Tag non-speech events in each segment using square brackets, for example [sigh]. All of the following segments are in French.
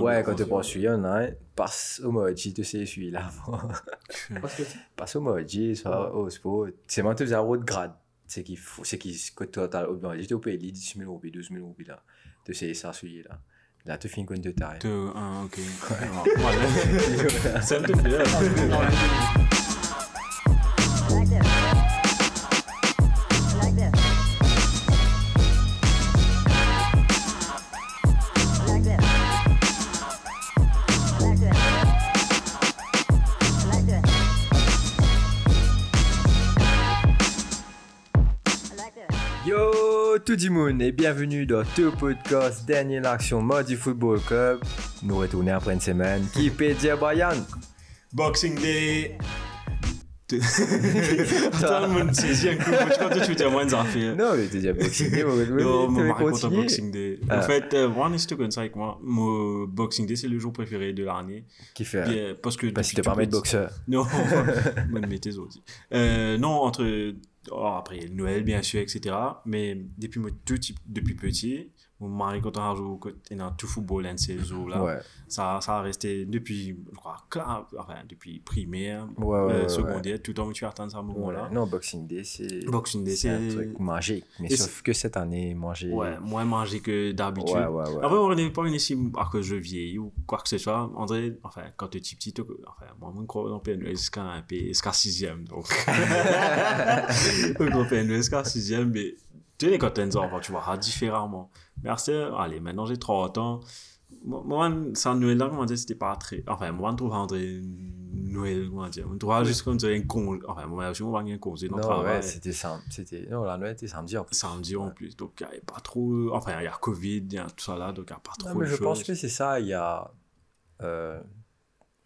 Ouais, quand tu prends chaussures, non, passe au moji, tu sais, celui-là. passe au moji, ça, au sport. C'est moi, tu zéro de grade. C'est qu'il faut, c'est qu'il, que total, au moji, tu peux 10 000 roupies, 12 000 roupies, là. Tu sais, ça, celui-là. Là, tu finis comme de taille. Ah, ok. [laughs] Ça me fait. Tout le monde et bienvenue dans tout podcast Dernière Action Modi Football Club. Nous retournons après une semaine. Qui [laughs] peut dire Brian? Boxing Day Attends, mon c'est un coup, tu peux tu dire moins d'affaires. Non, mais tu dis Boxing Day, Non, mais moi, content Boxing Day. En ah. fait, euh, moi, c'est comme ça avec moi. Mon Boxing Day, c'est le jour préféré de l'année. Qui fait? Parce que. Parce que t'es pas de boxeur. Non, [laughs] de mes aussi. Euh, non, entre Oh, après Noël, bien sûr, etc. Mais depuis, tout depuis petit, mon mari, quand on joue dans tout football, dans ces eaux-là, ça, ça a resté depuis, je crois, enfin, depuis primaire, ouais, ouais, euh, secondaire, tout le temps que tu attends ce moment-là. Non, Boxing Day, c'est Boxing Day, c'est un truc magique. Mais sauf que cette année, manger. Ouais, moins magique que d'habitude. Après, on n'est pas venu ici à cause je vieillis ou quoi que ce soit. André, enfin, quand tu es petit, enfin, moi, je crois dans PNU jusqu'à 6e. Donc, [laughs] on PNU jusqu'à 6e, mais tu sais, quand tu es enfant, tu vois différemment. Merci, allez, maintenant j'ai 30 ans. Moi, ça, Noël, là, comment dire, c'était pas très. Enfin, moi, je trouve André Noël, comment dire. On trouve juste comme un congé. Enfin, moi, je me un congé dans le travail. Ouais, c'était C'était. Non, la Noël était samedi en plus. Samedi en plus. Donc, il n'y a pas trop. Enfin, il y a Covid, il y a tout ça là, donc il n'y a pas trop. Non, mais je pense que c'est ça. Il y a. Euh,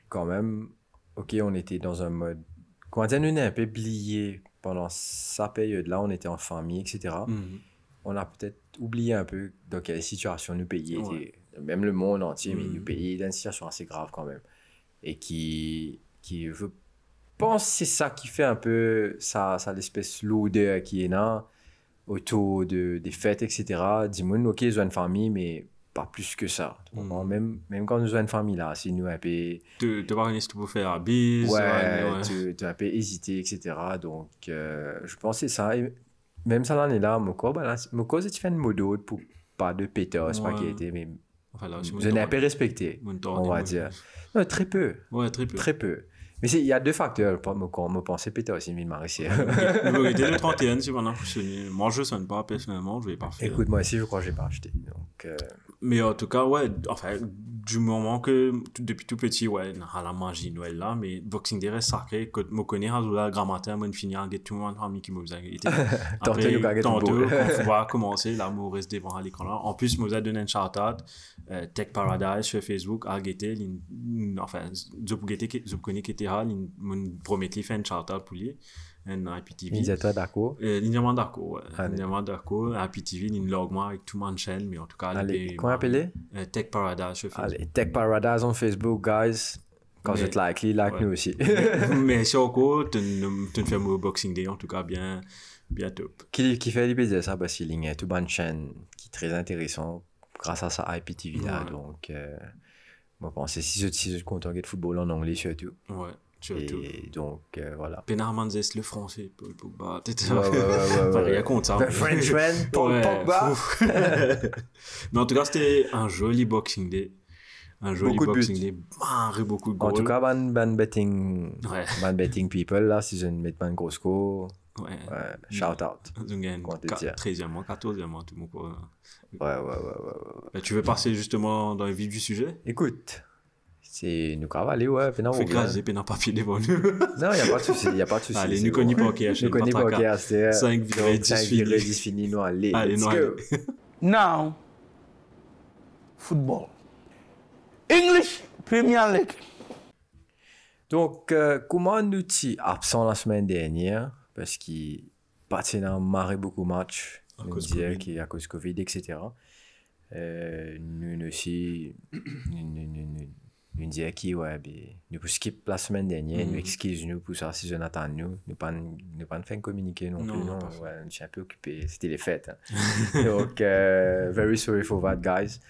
quand même. Ok, on était dans un mode. Comment dire, on est un peu oublié pendant sa période-là, on était en famille, etc. Mhm. On a peut-être oublié un peu dans quelle situation nous pays Même le monde entier, mais nous mhm. pays dans une situation assez grave quand même. Et qui, qui je pense c'est ça qui fait un peu ça, ça l'espèce l'odeur qui est là autour de, des fêtes, etc. Dis-moi, ok, ils ont une famille, mais pas plus que ça. Mm. Même, même quand nous avons une famille là, si nous un peu. Tu vas voir pour faire un bise. Ouais, tu, tu un peu hésité, etc. Donc, euh, je pensais ça. Même ça l'année là, mon corps, mon corps, c'est fait une mode pour pas de qui était, mais. Je n'ai pas respecté, on va dire. Non, très peu. Ouais, très peu. Très peu. Mais il y a deux facteurs pour me penser péter aussi, mais Marie. Oui, dès le 31, si maintenant, moi je ne sonne pas personnellement, je vais pas faire. Écoute, moi aussi, je crois que je n'ai pas acheté. Donc, euh, Mais en tout cas, ouais, enfin, du moment que, depuis tout petit, ouais, à la magie Noël là, mais Boxing Day reste sacré, que je connais à la grand matin, je finis à tout le monde, famille qui m'a été. [laughs] Après, tantôt, quand on va commencer, l'amour reste devant l'écran là. En plus, ai donné un shout-out, euh, Tech Paradise sur Facebook, à Guettel, enfin, je connais qui était Promettait faire un charter pour lui, un IPTV. Initiateur d'accord euh, d'accord, ouais. Linément d'accord, IPTV, moi avec tout chaîne, mais en tout cas, Allez, comment appelé euh, Tech Paradise sur Facebook. Allez, Tech Paradise on Facebook, guys. Quand vous êtes likely, like nous aussi. mais [laughs] sur quoi, tu ne fais mon Boxing Day, en tout cas, bien, bien top. Qui, qui fait l'IPTV ça, parce qu'il y a toute bonne chaîne qui est très intéressant grâce à sa IPTV là, donc. Euh, moi, bon, c'est si je suis content de football en anglais surtout. Ouais. Surtout. Et donc, euh, voilà. Pénarman c'est le français, Paul Pogba. Ouais, ouais, ouais, ouais, rien contre ça. The Frenchman, [laughs] Paul Pogba. [laughs] Mais en tout cas, c'était un joli Boxing Day. Un joli beaucoup Boxing Day. Marre beaucoup de goals. En tout cas, ban, ban betting, ban betting people, là, si je ne mets pas un gros score. Ouais. ouais. Shout out. Donc, 13e mois, 14e mois, tout le monde. Ouais, ouais, ouais, ouais, ouais. Tu veux passer justement dans le vif du sujet? Écoute, c'est nous cavaler, ouais. Fait puis [laughs] non, papier devant nous. non, il n'y a pas de souci, il n'y a pas de souci. Allez, nous connaissons pas OK, Nous connaissons pas OK, c'est 5 virées 10 finis. 10 finis, nous, allez. Allez, nous, allez. Now, football. English Premier League. Donc, euh, comment nous sommes absents la semaine dernière, parce qu'il partait dans beaucoup de matchs à cause dire qui à cause Covid, etc. Euh, nous aussi, nous disons qui, ouais, nous pouvons skip la semaine dernière, nous mhm. excusons-nous pour ça si Jonathan nous, nous pas nous pas fait communiquer non, plus, non, ouais, je suis un peu occupé, c'était les fêtes. Hein. [laughs] Donc, uh, very sorry for that, guys.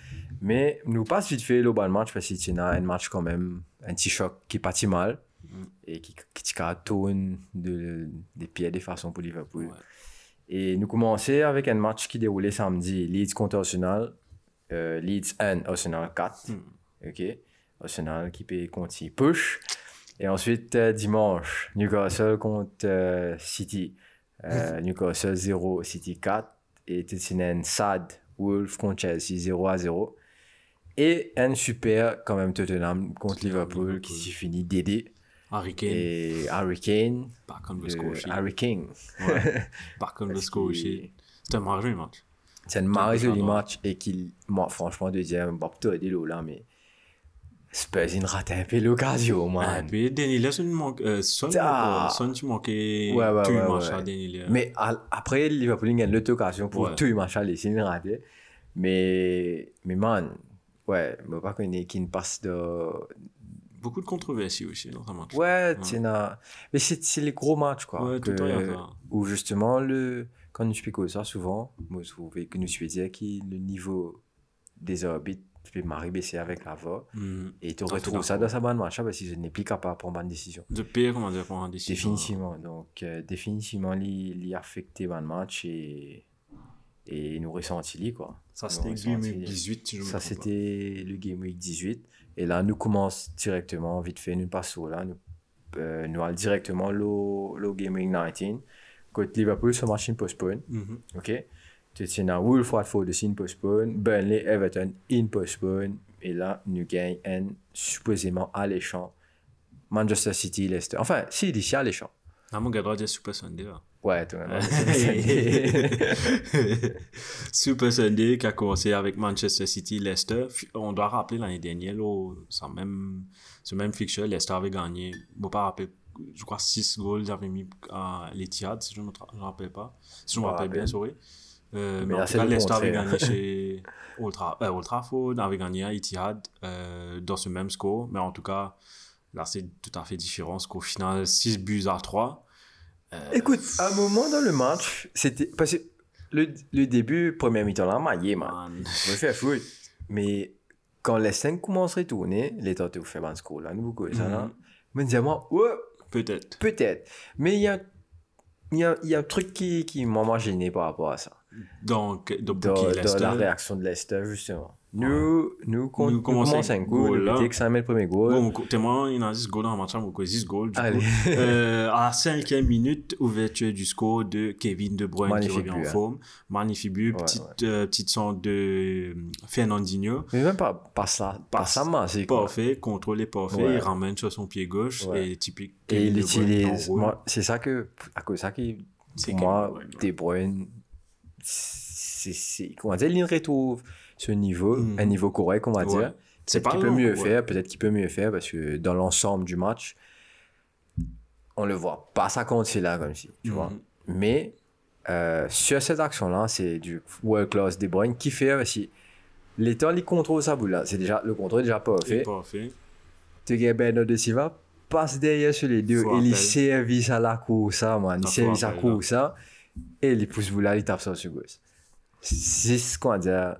Mais nous passe vite fait le bon match parce que c'est un match quand même, un petit choc qui est pas si mal Mm. Et qui, qui de, des pieds de façon pour Liverpool. Ouais. Et nous commençons avec un match qui déroulait samedi, Leeds contre Arsenal, euh, Leeds 1, Arsenal 4. Mm. Ok? Arsenal qui peut contre push. Et ensuite, euh, dimanche, Newcastle contre euh, City. Euh, [laughs] Newcastle 0, City 4. Et Tottenham Sad, Wolf contre Chelsea 0 à 0. Et un super, quand même, Tottenham contre Liverpool, Liverpool. qui s'est fini DD. Harry Kane, Et Harry Kane, back on the de score. Harry King. Ouais, [laughs] on the Parce score sheet. C'était un marrant match. C'est un marrant joli match et qu'il, moi, franchement, deuxième, bon, peut-être des lots là, mais Spurs, il rate un peu l'occasion, Et man. puis, Denis Lee, Son euh, Son, Ah. Son, tu manquais. Ouais, ouais, tout ouais, le match ouais. à Denis Lee. Mais à- après, Liverpool gagne l'autre occasion pour tout le match à laisser il raté. Mais, mais man, ouais, je ne pas connaître qui ne passe de. Beaucoup de controversies aussi dans ce match. Ouais, Mais c'est les gros matchs, quoi. Ouais, tout le temps. Où justement, le... quand nous expliquons ça souvent, moi, je trouvais que nous dire que le niveau des arbitres peut m'arriver baisser avec la voix. Mhm. Et tu Ah, retrouves ça dans sa bonne match parce que je n'ai plus capable de prendre une décision. De pire, comment dire, pour un décision. Définitivement. Donc, euh, définitivement, il a affecté le match et, et nous ressenti, quoi. Ça, c'était Nous Game ressenti. Week 18, si je me Ça, trompe pas. c'était le Game Week 18. Et là, nous commençons directement, vite fait, nous passons là. Nous, euh, nous allons directement le, Game Week 19. Côté Liverpool, ce match, il postpone. Mhm. OK? Tu tiens à Wolf Watford aussi, postpone. Burnley, Everton, il postpone. Et là, nous gagnons un supposément alléchant. Manchester City, Leicester. Enfin, si, d'ici alléchant. Ah, mon gars, dire Super Sunday, là. Ouais, non, [laughs] Super Sunday qui a commencé avec Manchester City, Leicester. On doit rappeler l'année dernière, là, ça même, ce même fixture, Leicester avait gagné. Je ne pas rappeler, je crois 6 goals, ils avaient mis à l'Etihad, si je ne me rappelle pas. Si je me rappelle bien, sorry. Euh, Mais mais là, en tout cas, Leicester avait gagné chez [laughs] Old, euh, Old Trafford, avait gagné à Etihad euh, dans ce même score. Mais en tout cas, là, c'est tout à fait différent. Score final, 6 buts à 3. Euh, Écoute, à un moment dans le match, c'était. Parce que le, le début, première mi-temps, là, maillé, man. Je me fais foutre. Mais quand les 5 commencent à tourner, les temps, tu fais un score là, nous, quoi, ça, là. Mhm. Je me disais, moi, ouais, Peut-être. peut-être. Mais il y a. Y a, y a un truc qui, qui m'a gêné par rapport à ça. Donc, donc Dans, la réaction de Leicester, justement. Nous, nous, Nous nous commençons un goal, petit que ça met le premier goal. Bon, témoin, il a 10 goals dans le match, hein, beaucoup 10 goals. Du Allez. coup. [laughs] Euh, à la cinquième minute, ouverture du score de Kevin De Bruyne Magnifique qui revient en hein. forme. Magnifique but. Ouais, petite, ouais. euh, petite centre de euh, Fernandinho. Mais même pas, pas ça, pas ça, c'est quoi. Parfait, contrôlé parfait. Ouais. Il ramène sur son pied gauche et typique. Et il utilise. C'est ça que. À cause ça qui. Pour moi, De Bruyne, c'est- Comment dire, il retrouve ce niveau, Mhm. un niveau correct, on va Ouais. dire. C'est Peut-être qu'il peut mieux ouais. faire, peut-être qu'il peut mieux faire parce que dans l'ensemble du match, on le voit pas ça compte c'est là comme si, tu vois. Mais euh, sur cette action-là, c'est du world class De Bruyne qui fait aussi. L'état, il contrôle sa boule là. C'est déjà, le contrôle est déjà pas fait. Tu gagnes Bernardo de Silva, passe derrière sur les deux Faut et il service à la course, ça, man. Il service à la course, ça. Et il pousse boule là, il tape ça sur gauche. C'est ce qu'on va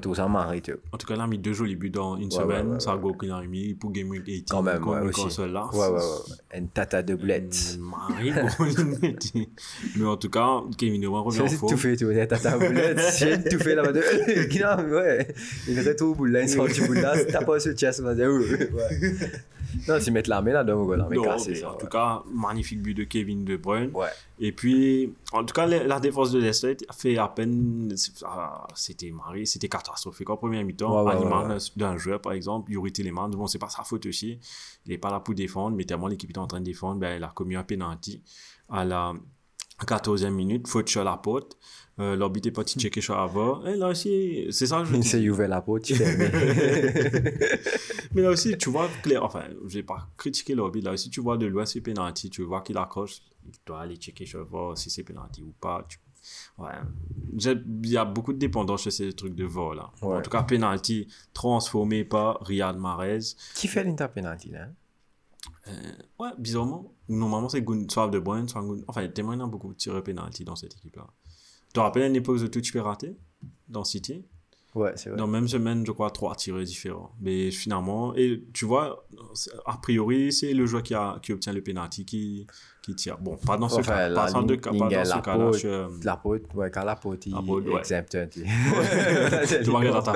tout tu vois. En tout cas, il a mis deux jolis buts dans une Ouais, semaine. ouais, ouais, ça a ouais. go qu'il a mis pour Game Week 18. Quand même, ouais, aussi. console là. Ouais, ouais, ouais. Une tata de boulette. Marie, [laughs] Mais en tout cas, Kevin Bruyne revient en forme. tout fait, tu vois, tata boulette. [laughs] J'ai tout fait là-bas. [laughs] Il retourne boule là, il sort du boule là, tape pas dire, ouais. Non, c'est mettre l'armée l'armée Non, casser mais ça. en ouais. tout cas, magnifique but de Kevin De Bruyne. Ouais. Et puis, en tout cas, la, défense de Leicester a fait à peine. ah, C'était marré, c'était catastrophique. En première mi-temps, Ouais, d'un joueur, par exemple, Yuri Tillemans, bon, c'est pas sa faute aussi. Il n'est pas là pour défendre, mais tellement l'équipe était en train de défendre, ben, elle a commis un penalty à la 14e minute, faute sur la porte. Euh, L'arbitre est parti checker sur avant. Et là aussi, c'est ça que je dis. s'est ouvert la porte. Mais là aussi, tu vois, clair, enfin, je vais pas critiquer l'arbitre. Là aussi, tu vois de loin c'est penalty, tu vois qu'il accroche, il doit aller checker sur voir si c'est penalty ou pas. Tu- Ouais. J'ai- Il y a beaucoup de dépendance chez ces trucs de vol là. Ouais. En tout cas, penalty transformé par Riyad Mahrez. Qui fait l'inter penalty là? Euh, ouais, bizarrement, normalement c'est Gun- soit De Bruyne, soit Gun- Enfin, témoin a beaucoup tiré penalty dans cette équipe là. Tu te rappelles à une époque où tout tu peux rater dans City? Ouais, c'est vrai. Dans la même semaine, je crois, trois tireurs différents. Mais finalement, et tu vois, a priori, c'est le joueur qui, a, qui obtient le penalty qui, qui tire. Bon, pas dans ce Enfin, cas, pas la dans deux ligne- cas, ligne pas dans est ce cas-là. je- La pote, ouais, quand la pote, il ouais. exempte. Tu regarder [laughs] dans ta.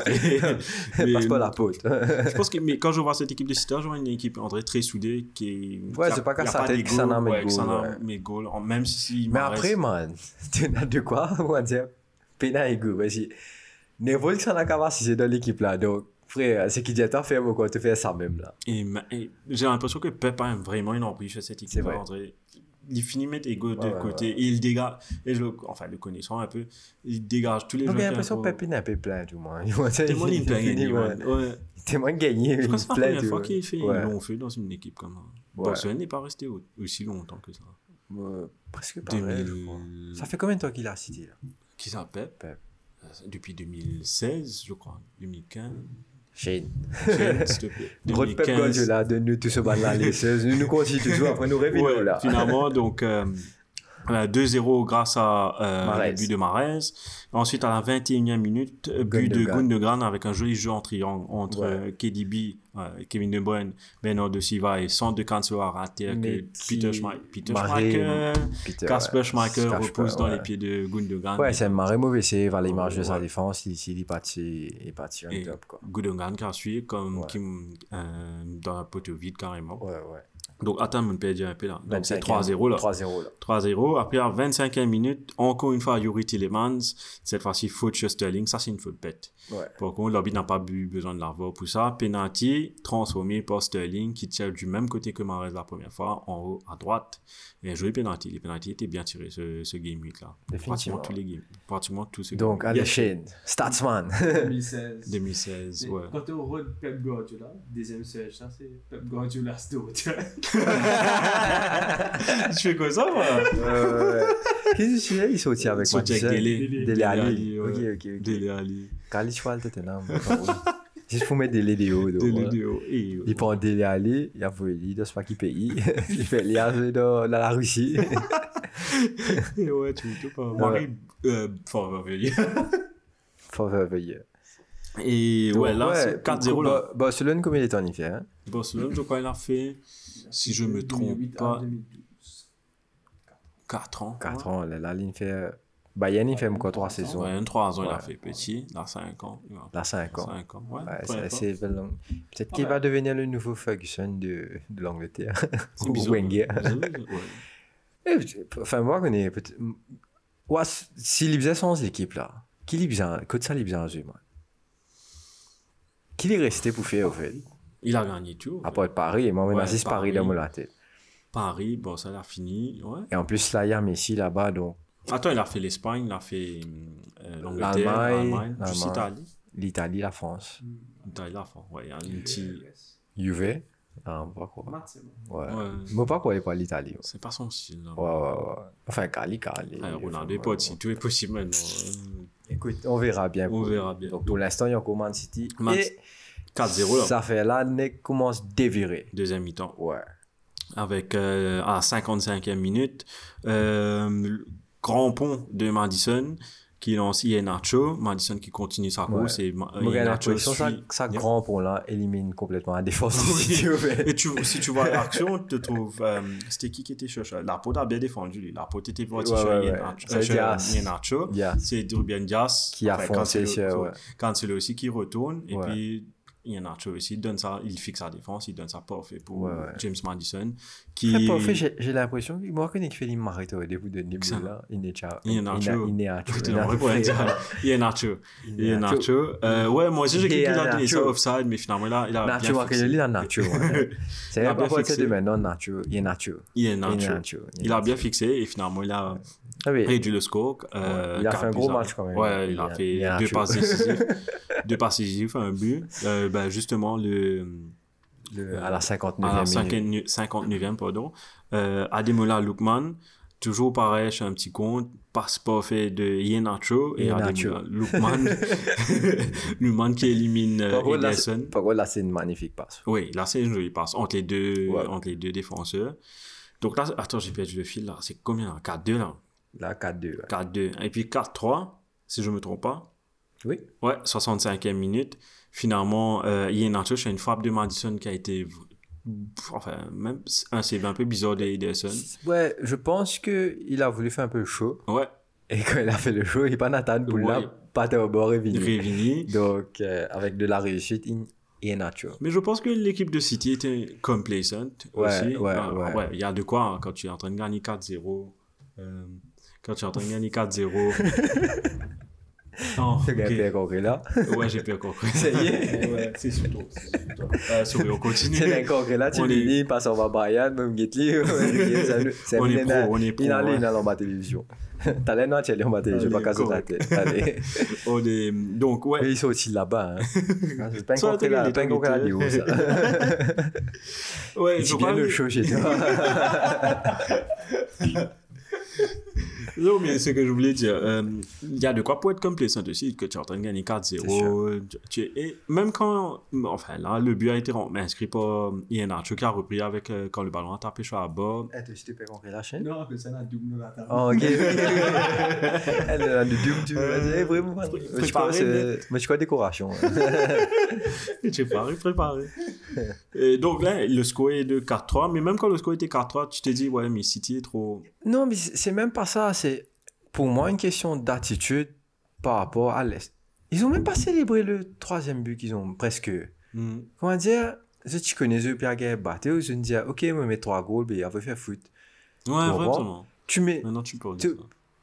Mais- Passe pas la pote. Je pense que mais quand je vois cette équipe de City, je vois une équipe André très soudée qui est. Ouais, c'est pas qu'à il y a sa tête que ça n'a mes ça goals, mes goals. Même si. Mais après, man, [laughs] tu n'as de quoi, on va dire, pena et goût. Parce que qu'à si c'est dans l'équipe là. Donc, frère, c'est qui dit à faire quoi, tu fais ça même là. Et, j'ai l'impression que Pep a vraiment une emprise sur cette équipe. vrai. André. Il finit mettre Ego de côté et il dégage. Et je, enfin, le connaissant un peu, il dégage tous les Donc, j'ai joueurs. l'impression que [laughs] est un peu plein, le monde. Tellement il man. Ouais. Tellement gagné, Je crois que c'est la première fois qu'il fait Ouais. un long feu dans une équipe comme ça. Barcelone n'est pas resté au- aussi longtemps que ça. Presque pareil, je 2000... crois. Ça fait combien de temps qu'il a cité là? Qui ça, Pep? Depuis 2016, je crois. 2015. Shane. Shane, s'il te plaît. [laughs] Gros Pep Guardiola, donne-nous tout ce bal là, les 16. Nous nous continuons toujours, après nous revenons Ouais, là. Finalement, donc euh, euh, 2-0 grâce à euh, le but de Mahrez. Ensuite, à la 21e minute, but de Gundogan. Avec un joli jeu en triangle entre Ouais. euh, KDB, euh, Kevin De Bruyne, Bernardo Silva et centre de Cancelo à rater que Peter, Schmeichel, Peter Schmeichel, Kasper ouais, Schmeichel se cache repousse pas, dans les pieds de Gundogan. Ouais, c'est un marré mauvais, c'est vers les marges de sa défense, il, il est parti, il est parti en top, quoi. Gundogan qui a suivi comme qui, euh, dans la poteau vide carrément. Ouais, ouais. Donc, attends, on perd un peu là. Donc, c'est 25e, 3-0 là. 3-0 là. 3-0. Après, à 25e minute, encore une fois, Yuri Tillemans. Cette fois-ci, faute sur Sterling. Ça, c'est une faute bête. Ouais. Par contre, l'arbitre n'a pas eu besoin de l'avoir pour ça. Penalty transformé par Sterling qui tire du même côté que Mahrez la première fois, en haut à droite. Et joué penalty. Les penalty étaient bien tirés ce, ce game week là. Définitivement. Pratiquement tous les games. Pratiquement tous ces Donc, week. Shane, Statsman. 2016. 2016, Et ouais. Quand t'es au rôle de Pep Guardiola, deuxième siège, ça c'est Pep Guardiola Story. [laughs] tu fais quoi ça, moi? Euh, Qu'est-ce que tu fais? Il avec. Dele. Dele Ali. ouais. Ok, ok, ok. Dele Ali. Kali Choual Tottenham. Juste donc, Dele voilà. Dio. Et, euh, Il prend Dele Ali, il a il ne sait pas qui pays. [laughs] Il fait liage dans, dans la Russie. [laughs] Et ouais, tu me pas. Marie, euh. Faut veiller. [laughs] Et ouais, là, c'est 4-0 là. Ba- Barcelone, combien de temps il fait hein? Barcelone, je crois, il a fait, si je me trompe 2008 à pas, 2012. 4 ans. 4 ans, la ligne fait. Bayern, il fait quoi 3 saisons Ouais, 3 ans, il a fait petit. Là, 5 ans. il a- Là, 5 ans. 5 ans, ouais. C'est assez langue. Peut-être qu'il Ouais. va devenir le nouveau Ferguson de, de l'Angleterre. [laughs] Ou bizarre. Wenger. [laughs] Eh, Enfin, moi, je connais peut-être. Ouais, s'il faisait sans équipe là, qui bien, que ça lui bien joué, moi? Qui est resté pour faire, au fait? Il a gagné tout. À part Paris, et moi, maintenant, c'est Paris dans la tête. Paris, bon, ça, il a fini. Ouais. Et en plus, là, il y a Messi là-bas, donc Attends, il a fait l'Espagne, il a fait euh, l'Angleterre, L'Allemagne, juste l'Italie. l'Italie, la France. L'Italie, la France. Ouais, il y a une petite. Juve Non, pas quoi. Ouais. Moi, pas quoi, il pas l'Italie. C'est pas son style. là. Ouais, ouais, ouais. Enfin, Cali, Cali. Ouais, Ronaldo est pas aussi. Tout est possible maintenant. Écoute, on verra bien. On pour- verra bien. Donc, pour l'instant, il y a encore Man City. Man- Et 4-0 là. ça fait là, Nick commence à dévirer. Deuxième mi-temps. Ouais. avec euh, à 55e minute euh, grand pont de Madison qui lance Iheanacho Madison qui continue sa course Ouais. et j'ai Iheanacho que ça, suit ça Yeah. grand pont là élimine complètement la défense et tu, si tu vois l'action [laughs] tu te trouves euh, c'était qui qui était cherché la pote a bien défendu lui. la pote était partie sur. Iheanacho- euh, c'est Ruben Dias Qui a foncé Cancelo- aussi qui retourne et Ouais. puis Iheanacho aussi donne ça il fixe sa défense il donne ça parfait pour Ouais, ouais. James Madison Très qui parfait, j'ai j'ai l'impression que moi, quand il fait l'immarrêté au début de il déjà. Iheanacho. Il Iheanacho. Iheanacho Il Iheanacho ouais moi aussi j'ai cru qu'il a donné ça offside mais finalement là il a Nacho, bien que fixé Nacho. ouais. [laughs] C'est Il a pas bien pour fixé. de maintenant, Nacho. Il Nacho. Iheanacho Iheanacho. il a bien fixé et finalement il a Ah réduit le score euh, il a fait un gros match quand même. ouais il a Il- fait il deux Nacho. passes décisives [laughs] deux passes décisives un but euh, ben, justement le Le- à la 59e à la minute. 59 59e pardon euh, Ademola Lookman toujours pareil chez un petit compte passe parfait de Iheanacho et. Ademola Lookman [laughs] Lookman qui élimine euh, Par Ederson c'est- par contre, là, c'est une magnifique passe. Oui, là, c'est une jolie passe entre les deux, Ouais. entre les deux défenseurs. Donc là, attends, j'ai perdu le fil là. C'est combien là? 4-2 là? Là, 4-2. ouais. 4-2. Et puis 4-3, si je me trompe pas. Oui. Ouais, 65e minute. Finalement, euh, Ian Nacho fait une frappe de Madison qui a été. Enfin, même un save un peu bizarre d'Ederson. Ouais, je pense qu'il a voulu faire un peu show. Ouais, Et quand il a fait le show, il pas Nathan pour Ouais. pas et venu. Révini. Donc, euh, avec de la réussite, est nature. Mais je pense que l'équipe de City était complacent Ouais, aussi. ouais, Ah, ouais. Il y a de quoi hein, quand tu es en train de gagner 4-0. euh, quand tu es en train de gagner 4-0. [laughs] [laughs] oh, C'est ok. bien là. Ouais, j'ai pas compris. Ça y est. ouais, c'est c'est surtout. Euh, sorry, on continue. C'est bien concret là, tu est- dis, passe en Bayern, même Getli. [laughs] On est pro, on est pro, Il allait dans la télévision. T'as l'air non, tu en bas télévision, pas correct. tête. Allez. [laughs] On est... Donc, ouais. Mais ils sont aussi là-bas. Hein. C'est pas un Ça, concret là, pas concret là, ça. Ouais, je crois le show chez toi. Non, mais ce que je voulais dire, euh, il y a de quoi pour être complacent aussi, que tu es en train de gagner 4-0. tu- tu- Et même quand, enfin là, le but a été inscrit par Ian Archer qui a repris avec, euh, quand le ballon a tapé sur la barre. Eh, tu peux concret la chaîne? Non, mais ça n'a double la table. Oh, ok. [laughs] Elle a du doom, tu veux dire, vraiment. pas- Mais je crois que décoration. Tu es préparé, préparé. [laughs] Et donc là, le score est de 4-3, mais même quand le score était 4-3, tu t'es dit, ouais, mais City est trop. Non, mais c'est même pas ça. C'est pour moi une question d'attitude par rapport à l'Est. Ils ont même pas célébré le troisième but qu'ils ont presque. Comment dire Je tu connais eux, Pierre Gay, batté, ils se disent, ok, moi, mets trois goals, mais il va faire foot. Ouais, vraiment. Tu mets. Maintenant, tu peux Tu- dire.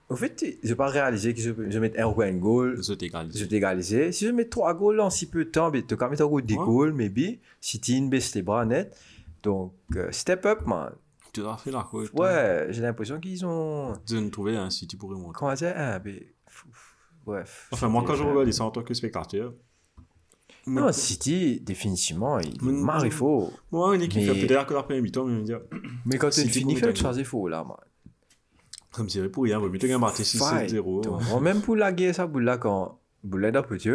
Au fait, je n'ai pas réalisé que je, je mets un ou un goal. Je t'ai égalisé. Si je mets trois goals en si peu de temps, tu quand même un goal des Ouais. goals, maybe. Si tu baisse les bras net. Donc, euh, step up, man. Course. Ouais, j'ai l'impression qu'ils ont. Trouver un City pour remonter. Comment dire? Ah, ben, f- f- Bref. Enfin, moi, quand je C'était- regarde ça en tant que spectateur, Non, City, définitivement, il Mais- marre, il faut. moi, une équipe Mais- fait peut-être que la première mi-temps, mais je me dire, Mais quand tu finis, il faut, là, man. comme pour rien, mais tu Fight. 6-0. Donc, Même pour la guerre, ça, pour là, quand. Pour l'aide petit,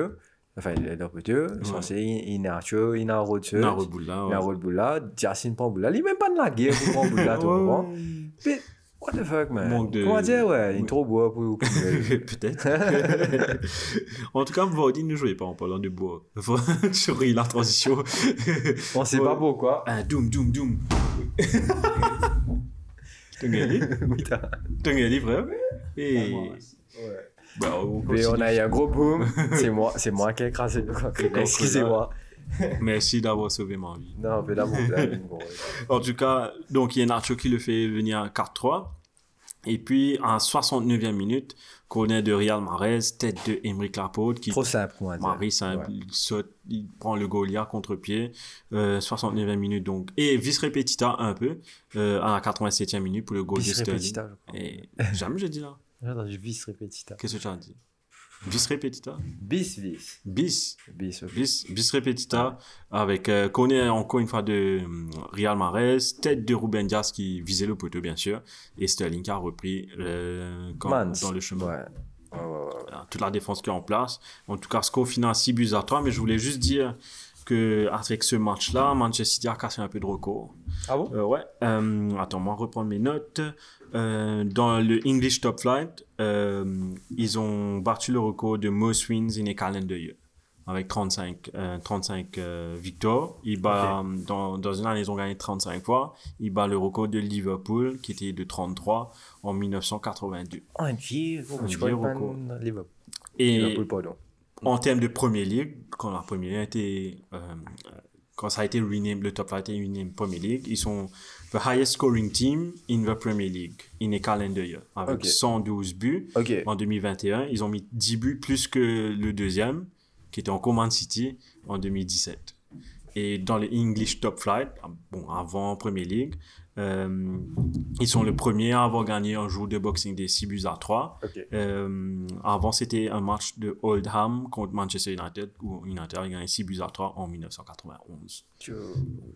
enfin, il est petit, Ouais. censé, il il est un chou, il est un road On a reboule là. Il a un road boula, Jacine prend boula. Il est même pas de la guerre pour prendre boula, tu comprends? Ouais. Mais, what the fuck, man? Manque de- Comment dire, ouais, il est Ouais. trop beau pour. [laughs] Peut-être. [laughs] en tout cas, Vardy ne jouait pas en parlant de bois. [laughs] Sorry, la transition. On sait Ouais. pas pourquoi. Ah, doom, doom, doom. T'as gagné Oui, t'as- gagné, frère Et. Bah, on Mais on a eu un gros boom. [laughs] C'est moi, c'est moi qui ai écrasé Excusez-moi. Merci d'avoir sauvé ma vie. Non, mais là, bon. En tout cas, donc il y a Nacho qui le fait venir à 4-3. Et puis, en 69e minute, corner de Real Mahrez, tête de Emeric Laporte qui Trop simple. Marie Ouais. il saute, il prend le Goliath contre-pied. Euh, 69e minute donc. Et vice repetita un peu euh, à la 87e minute pour le goal de Sterling. je. Et jamais j'ai dit là. J'ai entendu vice répétita. Qu'est-ce que tu as dit? Vice repetita Bis, bis. Bis. Bis. Bis, bis repetita avec euh, connaît encore une fois de euh, Real Mahrez, tête de Ruben Dias qui visait le poteau bien sûr, et Sterling qui a repris euh, quand- dans le chemin. Ouais. Toute la défense qui est en place. En tout cas, score final 6 buts à 3, mais je voulais juste dire que avec ce match-là, Manchester City a cassé un peu de record. Ah bon? Euh, ouais. Euh, attends, moi reprendre mes notes. Euh, dans le English Top Flight, euh, ils ont battu le record de most wins in a calendar year avec 35, euh, 35 euh, victoires. Ils bat, dans, dans une année, ils ont gagné 35 fois. Ils battent le record de Liverpool qui était de 33 en 1982. Un vieux. Un vieux record. Liverpool. Et Liverpool, pardon. en termes de Premier League, quand la Premier League a été, quand ça a été renamed, le top flight a été renamed Premier League, ils sont the highest scoring team in the Premier League in a calendar year, avec Ok. 112 buts. Ok. En 2021, ils ont mis 10 buts plus que le deuxième, qui était en Command City, en 2017. Et dans le English Top Flight, bon, avant Premier League, euh, ils sont le premier à avoir gagné un jour de Boxing Day 6 buts à 3. Ok. Euh, avant, c'était un match de Oldham contre Manchester United, où United a gagné 6 buts à 3 en 1991. Tu-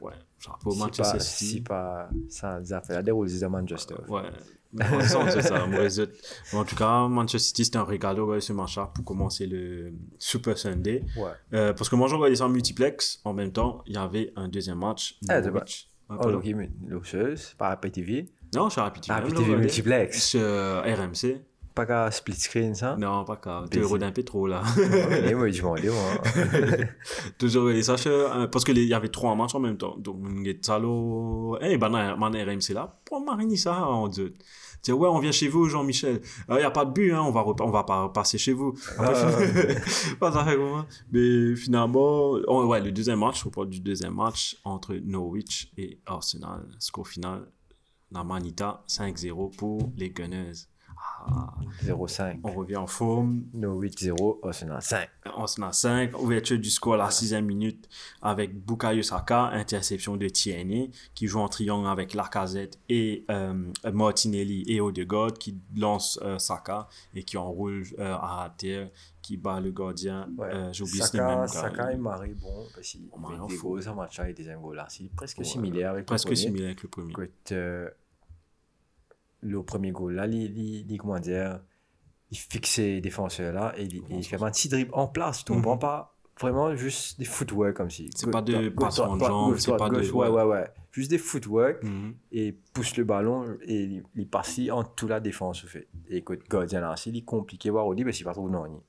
ouais, chapeau Si Manchester pas, City. si pas, ça, ça fait la déroule de Manchester. Ouais, le sens, c'est ça, mauvais zut. Mais En tout cas, Manchester City, c'était un régal de regarder ce match-là pour commencer le Super Sunday. Ouais. Euh, parce que moi, je regardais ça en multiplex. En même temps, il y avait un deuxième match. Ah, Norwich. Ah, Oh, donc, il l'osseuse, par APTV. Non, je suis rapide. Ah, APTV multiplex. Sur RMC. pas qu'à split screen, ça? Non, pas qu'à. Tu Baiser. rôdes un peu trop là. Et moi, je m'en dis, moi. [laughs] Toujours, et ça, euh, parce qu'il y avait trois matchs en même temps. Donc, salo. Eh, ben, mon RMC là, pour mariner ça, on dit. Ouais, on vient chez vous, Jean-Michel. Il n'y a pas de but, hein, on va, on va pas passer chez vous. Ah. [laughs] pas. Mais finalement, ouais, le deuxième match, on parle du deuxième match entre Norwich et Arsenal. Score final, la Manita 5-0 pour les Gunners. Ah, 0-5. on revient en forme. No 8-0, Arsenal 5. Arsenal 5, ouverture du score à la sixième minute avec Bukayo Saka, interception de Tierney qui joue en triangle avec Lacazette et euh, Martinelli et Odegaard qui lance euh, Saka et qui enroule euh, à terre, qui bat le gardien. Ouais. Euh, J'ai oublié ce Saka, même. Saka et Marie, bon, parce qu'il en des un match et des là. C'est presque Ouais. similaire avec Presque le premier. similaire avec le premier. Euh, le premier goal là, il, comment dire, il fixe ses défenseurs là et il, il fait un petit dribble en place. Tu Mhm. comprends pas Vraiment juste des footwork comme si. C'est pas de de jambes, gauche, c'est pas de- Ouais, ouais. ouais. Juste des footwork Mhm. et pousse le ballon et il, passe en toute la défense fait. Et écoute, gardien là, c'est compliqué voir au parce qu'il pas trop non.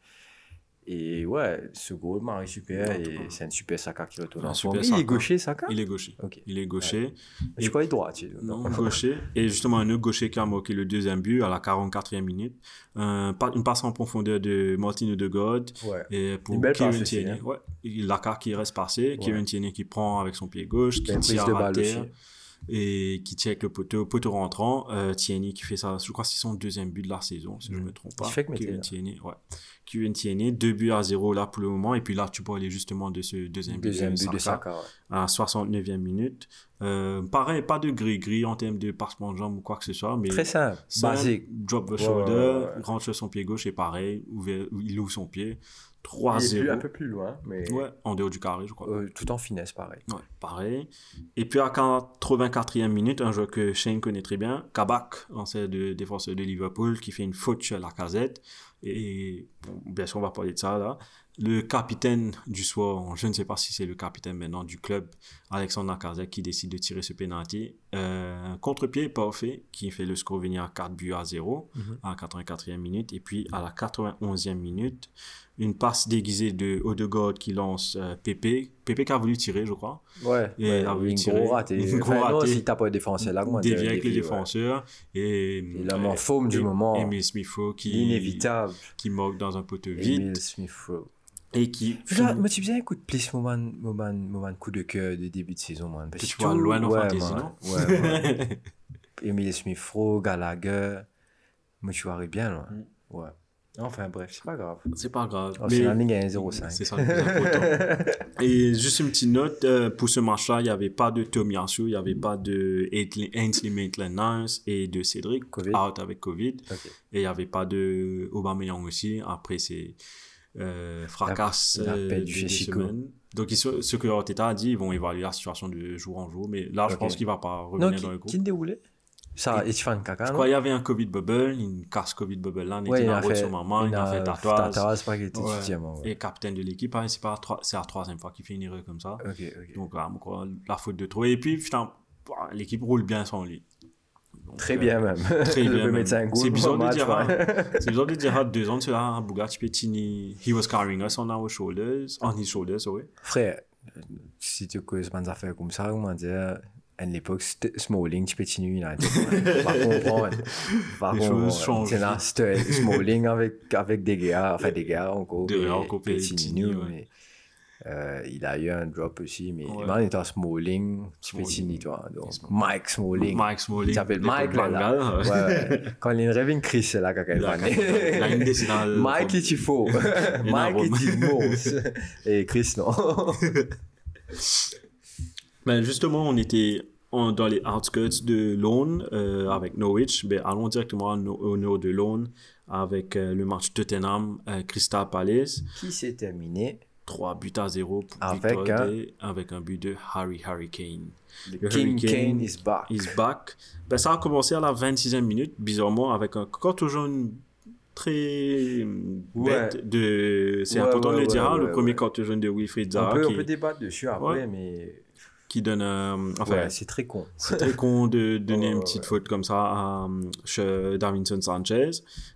Et ouais, ce goal Marie super et c'est un super Saka qui retourne Un super. Il est gaucher Saka? Il est gaucher. Ok. Il est gaucher. Je crois qu'il est droitier. Non, gaucher. Et justement, un autre gaucher qui a marqué le deuxième but à la 44e minute. Un une passe en profondeur de Martin Odegaard. Ouais. Et pour aussi, Tierney. hein. Ouais. Laka qui reste passé. Kieran Tierney qui prend avec son pied gauche, qui tire de à balle terre. aussi. Et qui tire avec le poteau, poteau rentrant. Euh, Tierney qui fait ça, je crois que c'est son deuxième but de la saison, si je ne me trompe pas. Là. Tierney, ouais. Kieran Tierney, 2 buts à 0 là pour le moment. Et puis là, tu peux aller justement de ce deuxième, Deuxième but de Saka Saka. ouais. à 69e minute. Euh, pareil, pas de gris-gris en termes de passement de jambes ou quoi que ce soit, mais Très simple, basique. drop the shoulder, ouais, ouais. rentre sur son pied gauche et pareil, ouvert- il ouvre son pied. Il est plus- un 3-0. peu plus loin, mais Ouais, en dehors du carré, je crois. euh, tout en finesse, pareil. Ouais, pareil. Et puis à 84e minute, un joueur que Shane connaît très bien, Kabak, ancien de, défenseur de Liverpool, qui fait une faute sur la casette. Et bon, bien sûr, on va parler de ça là. Le capitaine du soir, je ne sais pas si c'est le capitaine maintenant du club, Alexandre Lacazette, qui décide de tirer ce penalty. Euh, un contre-pied parfait qui fait le score venir à 4 buts à 0 Mhm. à la 84e minute. Et puis à la 91e minute, une passe déguisée de Odegaard qui lance euh, Pépé. Pépé qui a voulu tirer, je crois. Ouais, Et ouais, il a voulu tirer. gros raté. [laughs] Gros Enfin, non, raté. si t'as pas de défenseur là, dévié avec les ouais. défenseurs. Et, en forme du et- moment. Emile Smith-Rowe qui, L'inévitable. qui moque dans un poteau vide Emile Smith-Rowe. Et qui Là, moi, tu bien de plus, moment, moment, moment de coup de cœur de début de saison, man. Parce Que tu vois tout- loin ouais, Fantasy, non Ouais, ouais. [laughs] Emile Smith-Rowe, Gallagher. Moi, tu vois bien, loin. Mm. Ouais. Enfin, bref, c'est pas grave. c'est pas grave. Oh, c'est la Mais- ligne à 1,05. C'est ça. [laughs] Et juste une petite note, euh, pour ce match-là, il n'y avait pas de Tomiyasu, il n'y avait pas de Ainsley Maitland-Niles et de Cédric, Covid. out avec Covid. Ok. Et il n'y avait pas de Aubameyang aussi. Après, c'est euh, fracasse Il a euh, perdu de chez deux Chico. semaines. Donc, ils ce que Arteta a dit, ils vont évaluer la situation de jour en jour. Mais là, je pense qu'il ne va pas Non, revenir qui, dans le groupe. qui déroulait? Ça, et Fan Kaka, Je non? crois qu'il y avait un Covid bubble, une casse Covid bubble là, Ouais, était il la route fait, sur maman, il a fait Tatoise. tatouage. pas qu'il était Ouais. ouais. Et capitaine de l'équipe, hein, c'est pas la c'est la troisième fois qu'il fait une erreur comme ça. Donc, là, quoi, la faute de trop. Et puis, putain, bah, l'équipe roule bien sans lui. Très euh, bien, même. Très [laughs] Je bien. peux même. goal [laughs] C'est bizarre de dire, hein, c'est bizarre de dire, deux ans de cela, Bugatti Pettini, he was carrying us on our shoulders, on his shoulders, sorry. Frère, si tu causes des affaires comme ça, comment dire, à l'époque, Smalling, tu là. Va comprendre. Va C'est là, c'était Smalling avec, avec des gars, enfin des gars encore. Des gars encore mais, euh, il a eu un drop aussi, mais Ouais. maintenant il est en Smalling, continuer, toi. Donc. Mike Smalling. Mike Smalling. Il s'appelle Mike, là. là. Gaal, Ouais. Quand il rêve Chris, c'est là quand il Là, va une. [laughs] Mike est il faut. Mike est il mousse. Et Chris, non. [laughs] Ben justement, on était en- dans les outskirts de Lone euh, avec Norwich. Ben, allons directement au, no- au nord de Lone avec euh, le match Tottenham euh, Crystal Palace. Qui s'est terminé 3 buts à 0 pour Avec victoire un- des- avec un but de Harry Harry Kane. Le King Hurricane Kane is back. is back. Ben, ça a commencé à la 26e minute, bizarrement, avec un carton jaune très bête de... C'est Ouais, important de ouais, le dire, hein, le premier carton jaune de Wilfried On Zaha peut, on qui, peut débattre dessus après, mais qui donne. euh, enfin, Ouais, c'est très con. c'est très con de [laughs] donner une petite ouais. faute comme ça à euh, Davinson Sanchez.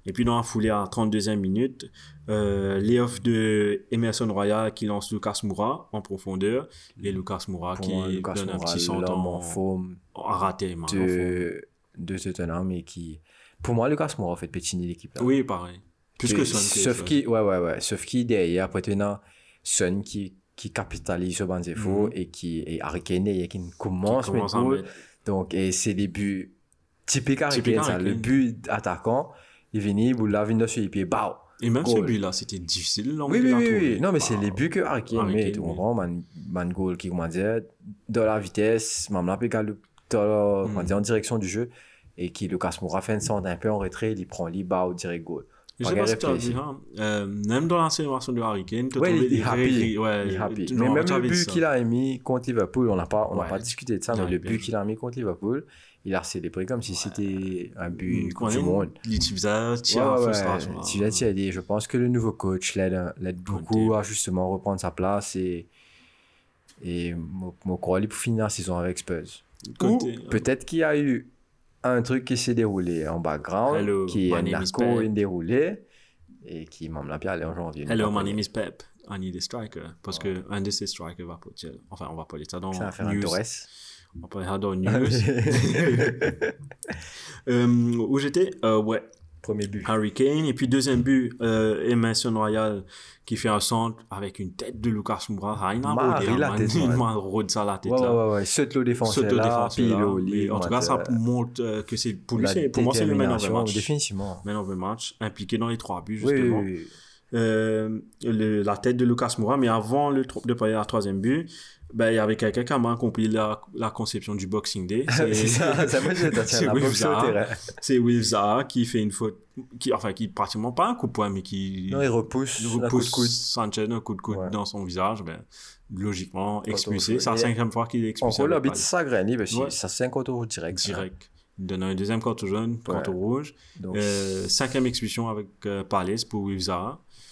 Et puis dans la foulée à 32e minute, euh, layoff de Emerson Royal qui lance Lucas Moura en profondeur. Et Lucas Moura Pour qui Lucas donne un petit centre en, en forme en man, en forme. de, de Tottenham et qui... Pour moi, Lucas Moura fait pétiner l'équipe. Oui, pareil. Plus que Et- Son. Sauf qui, ouais, ouais, ouais. Sauf qui, derrière, as Son qui, qui capitalise sur ban défaut Mhm. et qui, et Harry derrière, qui Qui commence, à commence Donc, et c'est des buts typiques Harry ça. Le but attaquant, il vient, boule là, vient sur les pieds, bao. Et même ce but-là, c'était difficile. Oui, oui, la oui. Non, mais c'est Bah, les buts que Harry Kane met. Tu comprends, man, man goal qui, comment dire, dans la vitesse, même là, puis quand le- dans la- Mm. dire, en direction du jeu, et qui, Lucas Moura fait une centre un peu en retrait, il prend, il bat au direct goal. Je sais Pas si tu as vu, réfléchir. hein, euh, même dans la célébration de Harry Kane, tu Ouais, il, il est trouvé happy. des ouais, il est happy. tu- Mais même tu le but qu'il a mis contre Liverpool, on n'a pas, on discuté de ça, mais le but qu'il a mis contre Liverpool, il a célébré comme si c'était un but Quand du monde. Tu l'as dit, Eddie, je pense que le nouveau coach l'aide beaucoup à justement reprendre sa place et, et mon crois pour finir la saison avec Spurs. Ou peut-être qu'il y a eu un truc qui s'est déroulé en background, Hello, qui est un narco déroulé et qui m'a bien aller en janvier. Hello, my pas name is Pep. I need a striker. Parce que un de ces strikers va partir. Enfin, on va parler de ça dans Ça va faire un news. On va parler ça dans news. [laughs] [laughs] Euh, où j'étais? Euh, Ouais, Premier but. Harry Kane. Et puis deuxième but, euh, Emerson Royal qui fait un centre avec une tête de Lucas Moura. Ah, il m'a rodé ça la tête Ouais, là. ouais, ouais. Saute le défenseur Saute défenseur le lit. En tout cas, ça montre euh, que c'est pour lui, pour moi, c'est le man of the match. Définitivement. Man of the match, impliqué dans les trois buts, Oui, oui, justement. oui. Euh, le- la tête de Lucas Moura, mais avant le, de parler à troisième but, ben, il y avait quelqu'un qui a mal compris la, la conception du Boxing Day. [laughs] C'est ça, ça moi [laughs] c'est Zaha qui fait une faute, qui, enfin, qui pratiquement pas un coup de poing, mais qui Non, il repousse, un coup de repousse coude. Sanchez un coup de coude Ouais. dans son visage. Ben, logiquement, expulsé. C'est la cinquième fois qu'il est expulsé. Là, avec bit ça graine, parce que ça c'est un contre direct. ça. direct. Il donne un deuxième carton jaune, carton rouge. Donc, Euh, cinquième expulsion avec euh, Palace pour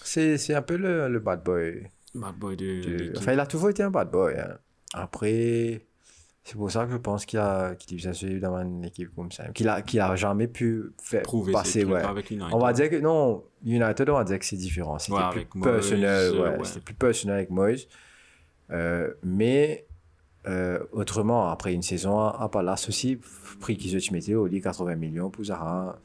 c'est c'est un peu le, le bad boy. Bad boy de, de-. Enfin, il a toujours été un bad boy. hein. Après, c'est pour ça que je pense qu'il a, qu'il est bien sûr dans une équipe comme ça. Qu'il a, qu'il a jamais pu faire prouver passer, ouais. avec United. On va dire que non, United, on va dire que c'est différent. C'était Ouais, plus personnel, ouais, ouais. C'était plus personnel avec Moyes. Euh, mais euh, autrement, après une saison à, Palace aussi, prix qu'ils ont mis au lit 80 millions pour Zaha.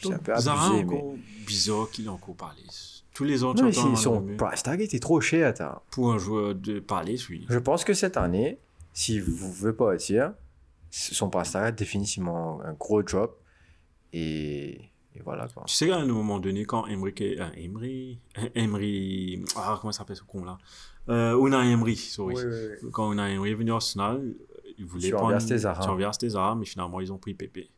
C'est un peu abusé, Zara, mais. encore bizarre qu'il est encore Palace. Tous les autres Non, c'est- son price tag était trop cher. Attends. Pour un joueur de Palace, oui. Je pense que cette année, si vous ne voulez pas partir, son price tag a définitivement un gros drop. Et, et voilà quoi. Tu sais qu'à un moment donné, quand Emery... euh, Emery... [laughs] Emery... Ah, comment ça s'appelle ce con-là? Euh, Unai Emery, sorry. Quand Unai Emery est venu à Arsenal, il voulait Sur prendre... Envers Zara. Sur Envers Zara, mais finalement, ils ont pris Pépé.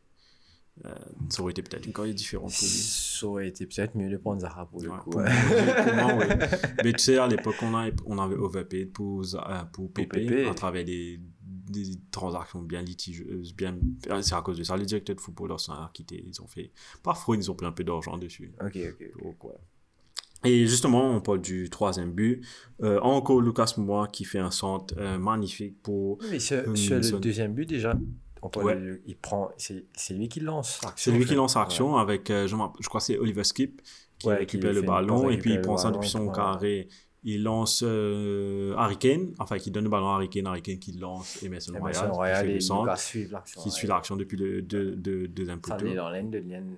Euh, ça aurait été peut-être une carrière différente pour lui. Ça aurait été peut-être mieux de prendre Zaha pour le Ouais, coup. pour, ouais. moi, pour moi, oui. [laughs] Mais tu sais, à l'époque, on, a, on avait overpaid pour, euh, pour Pépé, Pépé. à travers des, des transactions bien litigieuses. Bien... C'est à cause de ça, les directeurs de football d'Arsenal ont quitté. Ils ont fait. Parfois, ils ont pris un peu d'argent dessus. Ok, ok. Donc, ouais. Et justement, on parle du troisième but. Euh, encore Lucas Moura qui fait un centre euh, magnifique pour. Mais ce- sur le deuxième but, déjà, Ouais. de- il prend, c'est c'est lui qui lance. l'action, C'est lui qui lance Ouais. l'action avec, euh, je, crois que c'est Oliver Skip qui Ouais, récupère qui le ballon et puis il prend ça depuis son ouais. carré. Il lance euh, Harry Kane, enfin qui donne le ballon à Harry Kane, Harry Kane qui lance Emerson Royal, Royal qui ouais. suit l'action depuis le deux, deux, deuxième Ça est dans l'aine de Liane.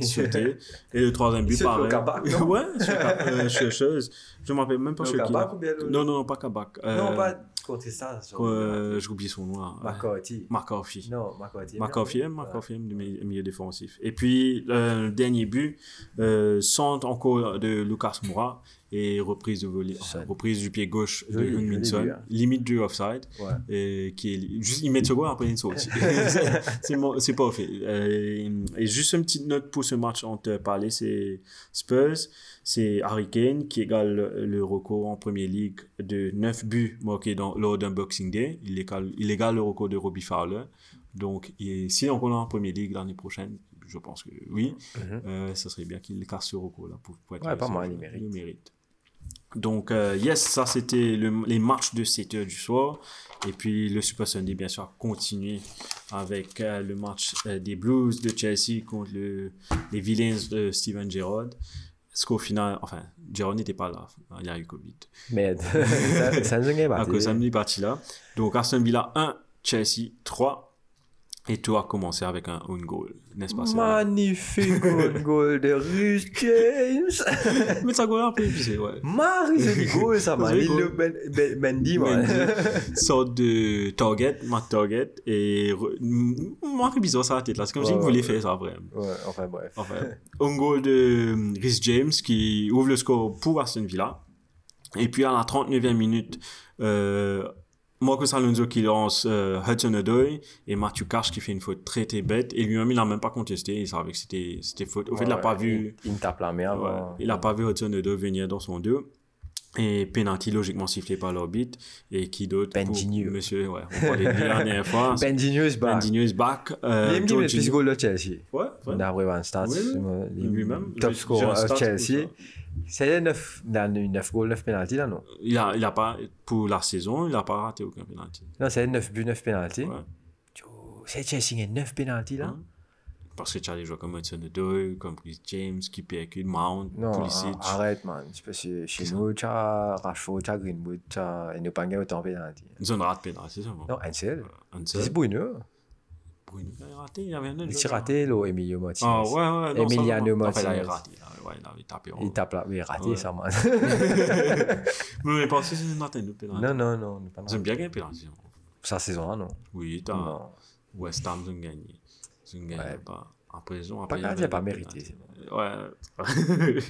Sauté. Et le troisième but, pareil. Kabak, non [laughs] ouais, sur, euh, sur chose. Je me rappelle même pas sur qui. Kabak ou bien le- Non, non, non, pas Kabak. Euh, Non, pas contre ça. sur- euh, J'ai oublié son nom. là. McCarthy. McCarthy. Non. McCarthy, Ouais. McCarthy, du mi- milieu défensif. Et puis, euh, le dernier but, euh, centre encore de Lucas Moura et reprise de volley, enfin, Ça- reprise du pied gauche de Minson, but, hein. limite du offside, Ouais. et qui est juste, il met ce goal après une saute. C'est- pas fait. Euh, et juste une petite note pour ce match on te parlait, c'est Spurs, c'est Harry Kane qui égale le, le record en Premier League de 9 buts marqués dans, lors d'un Boxing Day. Il égale, il égale le record de Robbie Fowler. Donc, il- si on est en Premier League l'année prochaine, je pense que oui, euh, ça serait bien qu'il casse ce record là pour, pour être Ouais, pas mal, il mérite. Il mérite. Donc, euh, yes, ça c'était le- les matchs de 7 heures du soir. Et puis le Super Sunday, bien sûr, a continué avec euh, le match euh, des Blues de Chelsea contre le- les Villains de Steven Gerrard. Parce qu'au final, enfin, Gerrard n'était pas là, il y a eu Covid. Mais [laughs] a [laughs] À battu. cause samedi parti là. Donc Aston Villa 1, Chelsea 3. Et tout a commencé avec un own goal, n'est-ce pas Magnifique own [laughs] goal de Rhys James. [laughs] Mais ça goal un peu épuisé, ouais. Marie, c'est du goal, ça, man. Joli Il le ben- ben- Mendy, man. [laughs] sorte de target, ma target, et moi, c'est bizarre ça la tête là. C'est comme si il voulait faire ça vraiment. Ouais, enfin, bref. Enfin, un goal de Rhys James qui ouvre le score pour Aston Villa. Et puis à la 39e minute, euh, Marcos Alonso qui lance euh, Hudson Odoi et Matthew Cash qui fait une faute très très bête. Et lui-même, il n'a même pas contesté. Il savait que c'était c'était faute. Au fait, il n'a Ouais, pas vu. Il, il me tape la Ouais, avant. il n'a pas vu Hudson Odoi venir dans son dos. Et penalty logiquement sifflé par l'arbitre. Et qui d'autre Benjinho. Monsieur, ouais, on parlait de dernière fois. [laughs] Benjinho is back. Benjinho is back. Euh, Il mais Jorginho- plus goal de Chelsea. Ouais, ouais. D'après One Stats, euh, Lui-même. top scorer Chelsea. C'est 9, 9 goals, 9 penalties là, non? Il a, il a pas, pour la saison, il n'a pas raté aucun penalty. Non, c'est 9 buts, 9 penalties. Ouais. C'est Chelsea qui a 9 penalties là? Parce que tu as des joueurs comme Hudson Odoi, comme Chris James, qui percute, Mount, Non, Pulisic. arrête, man. Parce que chez nous, tu as Rashford, tu as Greenwood, tu as. Il n'y a pas gagné autant de penalties. Ils ont raté penalty, c'est ça. Non, Ansel. Ansel. C'est Bruno. Bruno, il a raté, il y avait un autre. Il raté, là, Emilio Martinez. Ah ouais, ouais. non, ça, Emiliano. Enfin, il a Martinez. raté. là, Ouais, il avait tapé. en Il tape là. Oui, raté, Ouais. ça, man. Mais je pense que c'est une antenne de penalty. non, non, non. pas Ils ont bien gagné penalty. hein. Sa saison là, non. Oui, t'as Non. West Ham, ils ont gagné. Ils ont gagné. Ouais. Pas. Après, ils ont. Pas après, il avait il a pas mérité. Ouais. [laughs]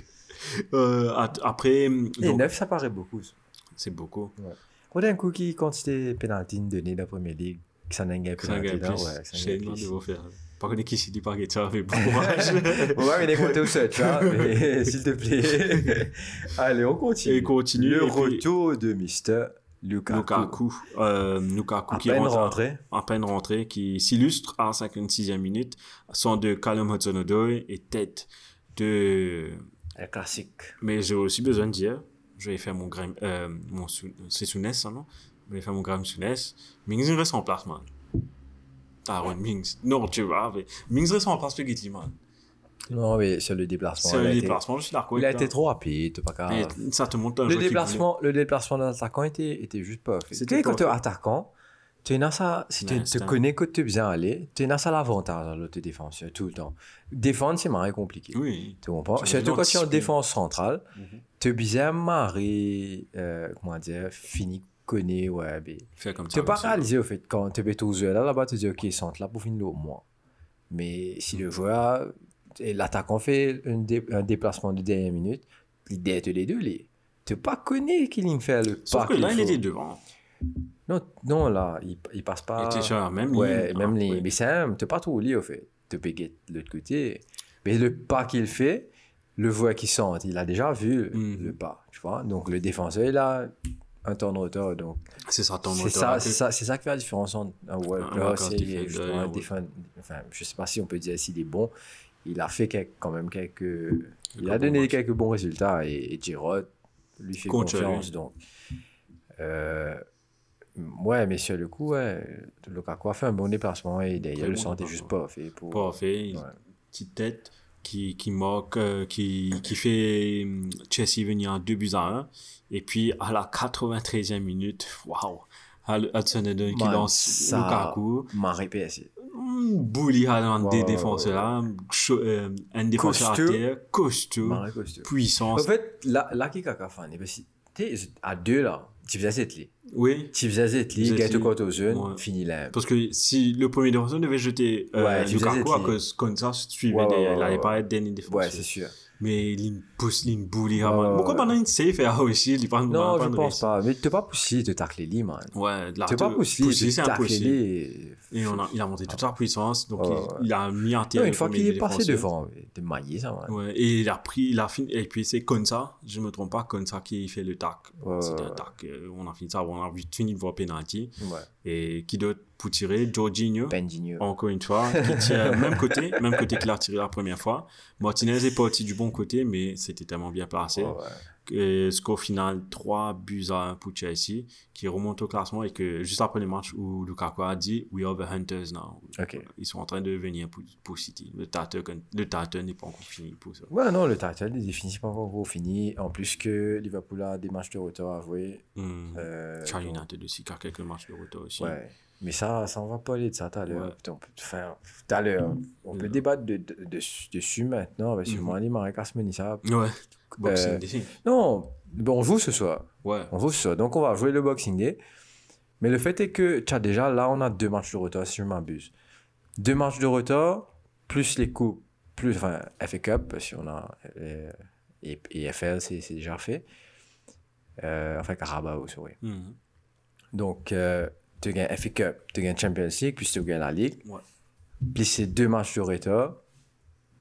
Euh, après. Et donc, 9, ça paraît beaucoup. C'est beaucoup. Quand d'un coup qui compte des penalties donnés dans la première ligue, gagne nous, on plus. devrait faire. Par contre, qui s'est dit par avec beaucoup de courage. On va venir compter au search, hein, mais [laughs] s'il te plaît. [laughs] Allez, on continue. Et continue, Le et puis- retour de Mr. Lukaku. Lukaku. Euh, Lukaku qui peine rentre rentré. à peine rentré, qui s'illustre à la 56e minute, son de Callum Hudson-Odoi et tête de... Le classique. Mais j'ai aussi besoin de dire, je vais faire mon grain... Euh, mon Sounès, ça, non? Vais faire mon grain Sounès. Mings il reste en place, man. Aaron Mings. Non, tu vois, mais Mings reste en place, pour Gitli, man. Non, mais sur le déplacement. Un été- déplacement, je suis d'accord Il a été trop rapide, pas grave. Ça te montre un Le déplacement, le déplacement de l'attaquant était, était juste pas fait. C'était quand tu es attaquant, tu ça, si tu te un- connais que tu es bien allé, tu as ça l'avantage dans l'autre défenseur tout le temps. Défendre, c'est marrant compliqué. Oui. Tu comprends? Surtout quand tu es en défense centrale, Mhm. tu es bien marré, euh, comment dire, fini connaît, ouais, mais. Faire comme Tu ça. n'es pas réalisé au fait, quand tu es aux yeux là, là-bas, tu dis, ok, centre là pour finir au moins. Mais si le joueur, et l'attaquant fait un, dé- un déplacement de dernière minute, l'idée est les deux, les. Tu n'es pas connu qu'il fait le Sauf pas que là, il était devant. Non, non, là, il, il passe pas. Il était sur la même Ouais, ligne. même Ah, les. ouais. Mais c'est un, t'es pas trop lié au fait. Tu peux guetter de l'autre côté. Mais le pas qu'il fait, le voit qui sent, il a déjà vu Mhm. le pas, tu vois. Donc le défenseur, il a un temps de retard. Donc C'est ça, ton c'est moteur ça, c'est ça, c'est ça qui fait la différence entre un et defender, justement un ouais. défenseur. Enfin, je sais pas si on peut dire s'il est bon. Il a fait quel- quand même quelques. Il Quelques a donné quelques bons résultats et, et lui fait sur confiance. lui. Donc, euh, ouais, mais sur le coup, ouais, Lukaku a fait un bon déplacement et d'ailleurs le sentait juste pas fait pour. Pas fait, Ouais. petite tête qui, qui moque, euh, qui, qui fait hum, Chelsea venir en 2 buts à 1. Et puis à la 93e minute, waouh, Hal- Hudson-Odoi qui lance Lukaku. Maré PSG. Hum, dans Ouais, des défenseurs là, euh, un défenseur à terre, costaud, costaud. En puissance. fait, là, là qui caca fan, parce que t'es à deux là, tu faisais cette ligne. Oui, Tu faisais cette ligne, Zetli. gagne côté aux jeunes, Ouais. fini là. parce que si le premier défenseur devait jeter euh, Ouais, Lukaku à cause comme ça suivait il n'allait ouais. pas être dernier défenseur. Ouais, c'est sûr. Mais il pousse, il bully. Ouais, Pourquoi maintenant il sait faire aussi Il prend Non, je pense pas. Mais t'es pas poussé de tacler lui, man. Ouais, de la T'es pas poussé poussé, de c'est tacler. Et on a, il a monté toute sa puissance, donc il, a mis. Non, le une fois qu'il est passé devant, t'es maillé ça, man. Ouais, et il a pris, il a fini, et puis c'est Konsa, je me trompe pas, Konsa qui fait le tac. C'était ouais, un tac, euh, on a fini ça, on a fini de voir penalty. Et qui d'autre pour tirer Jorginho, Benjinho. encore une fois, [laughs] qui tire même côté, même côté qu'il a tiré la première fois. Martinez est parti du bon côté, mais c'était tellement bien placé. Ouais. euh, score final 3 buts à 1 pour Chelsea, qui remonte au classement et que juste après le match où Lukaku a dit We are the hunters now. Ils sont en train de venir pour, pour City. Le title n'est pas encore fini pour ça. Ouais, non, le title est définitivement pas encore fini. En plus que Liverpool a des matchs de retour à jouer. Hmm. Euh, Charles donc- United aussi, car quelques matchs de retour aussi. Ouais. Mais ça, ça on va pas aller de ça tout à l'heure. On peut faire tout à l'heure. On peut débattre de, de, de- dessus maintenant. Parce que moi, les ça. Ouais. Boxing Euh, Day. Non, bon, on joue ce soir. Ouais. On joue ce soir. Donc, on va jouer le Boxing Day. Mais le fait est que, as déjà, là, on a deux matchs de retard, si je m'abuse. Deux matchs de retard, plus les coupes, plus, enfin, FA Cup, parce qu'on a, euh, et, et FL, c'est déjà fait. Euh, enfin, Carabao, sorry. Mhm. Donc, euh, tu gagnes FA Cup, tu gagnes Champions League, puis tu gagnes la Ligue. Ouais. Puis ces deux matchs de retard,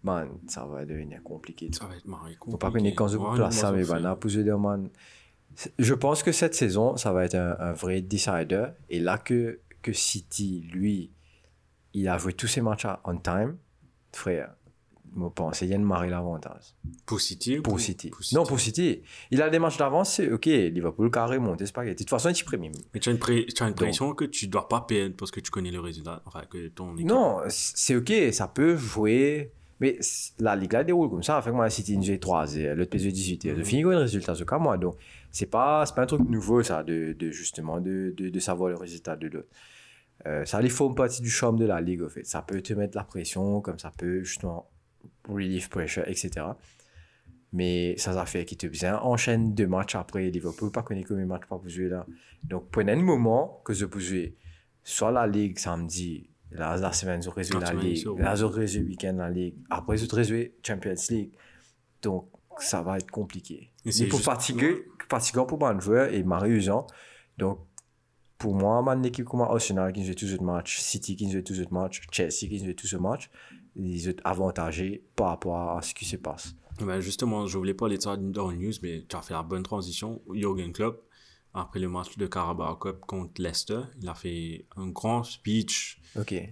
man, ça va devenir compliqué. Ça va être marré. Faut pas qu'on ait quand Ouais, place ça, fait- voilà, pour man. Je pense que cette saison, ça va être un, un vrai decider. Et là que, que City, lui, il a joué tous ses matchs on time, frère, je pense qu'il y a une marée l'avantage. Pour City ou Pour City. Non, pour City. Il a des matchs d'avance, c'est ok, Liverpool carré monté spaghetti. De toute façon, il est premier. Mais tu as une, pré- tu as une Donc- pression que tu dois pas perdre parce que tu connais le résultat. Enfin, que ton équipe. Non, c'est ok, ça peut jouer. Mais la Ligue là déroule comme ça. Fait que moi, City nous 3 et l'autre PSG 18 et je finis le résultat ce cas moi. Donc, c'est pas, pas un truc nouveau ça, de, de justement, de, de, de savoir le résultat de l'autre. Euh, ça les forme partie du charme de la Ligue, en fait. Ça peut te mettre la pression, comme ça peut justement relieve pressure, etc. Mais ça, ça fait qu'il te bien enchaîne deux matchs après Liverpool, pas connaît combien de matchs pas pour jouer là. Donc, prenez un moment que je peux jouer soit la Ligue samedi, la, la semaine, je résout La la semaine, Ligue, là, je résout le week-end la Ligue, après, je résout Champions League. Donc, ça va être compliqué. Et c'est pour juste- fatiguer, fatigant pour un joueur et mariusant. Donc, pour moi, man, l'équipe comme Arsenal qui joue tous les matchs, City qui joue tous les matchs, Chelsea qui joue tous les matchs, ils sont avantagés par rapport à ce qui se passe. Ben justement, je voulais pas aller ça dans news, mais tu as fait la bonne transition. Jürgen Klopp, après le match de Carabao Cup contre Leicester, il a fait un grand speech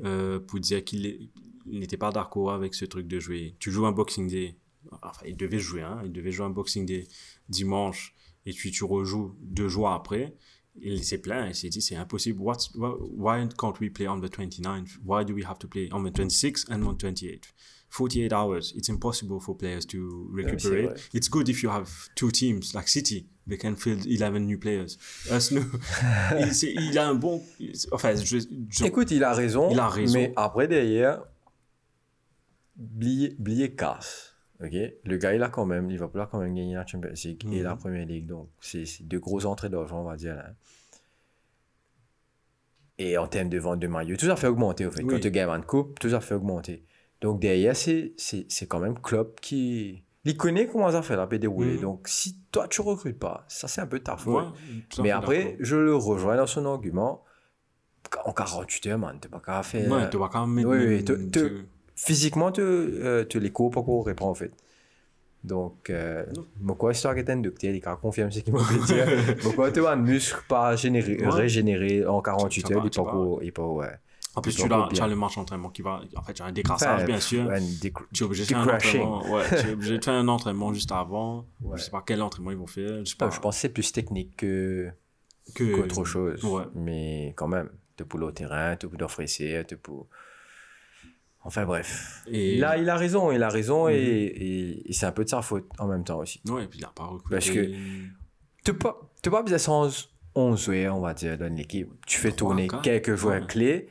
euh, pour dire qu'il n'était pas d'accord avec ce truc de jouer. Tu joues un Boxing Day. Enfin, il devait jouer, hein. Il devait jouer un Boxing Day dimanche et puis tu rejoues deux jours après. Il s'est plaint, il s'est dit c'est impossible. What's, why, can't we play on the 29th? Why do we have to play on the 26th and on 28th? 48 hours. It's impossible for players to recuperate. vrai. It's good if you have two teams like City. They can field 11 new players. Us, no. [laughs] il, il a un bon. Enfin, je, je- Écoute, il a raison. Il a raison. Mais après, derrière, Blier casse. Ok? Le gars, il a quand même, il va pouvoir quand même gagner la Champions League et Mhm. la Première League. Donc, c'est deux grosses entrées d'argent, on va dire. Là. Et en termes de vente de maillots, tout ça fait augmenter, au fait. Oui. Quand tu gagnes une coupe, tout ça fait augmenter. Donc, derrière, c'est quand même Klopp qui. Il connaît comment ça fait la dérouler. Mhm. Donc, si toi, tu recrutes pas, ça, c'est un peu ta faute. Ouais, Mais après, je le rejoins dans son argument. En 48 heures, man, t'es pas qu'à faire. Ouais, vas quand même mettre. oui, oui, Physiquement, tu, euh, tu les cours pas qu'on répond, en fait. Donc, euh, moi, quoi, histoire que t'es un docteur, il confirme ce qu'il m'a dit. Pourquoi tu as un muscle pas généré, Ouais. régénéré en 48 Tu- tu heures, il pas il pas, ouais. En plus, tu as, tu as le match d'entraînement qui va. En fait, tu as un décrassage, Enfin, bien sûr. Tu es obligé de faire un crashing. entraînement. Ouais, tu es [laughs] obligé de faire un entraînement juste avant. Ouais. Je sais pas quel entraînement ils vont faire. Je sais Ah, pas. je pense que c'est plus technique que, que qu'autre chose. Ouais. Mais quand même, tu pour le terrain, tu pour offrir, tu pour. Enfin bref. Et Là, il a raison, il a raison Mhm. et, et- et c'est un peu de sa faute en même temps aussi. Ouais, et puis il a pas recruté. Parce que- Tu pas, tu pas besoin de 11 11 joueurs, on va dire, dans l'équipe. Tu fais tourner quelques joueurs Ouais. clés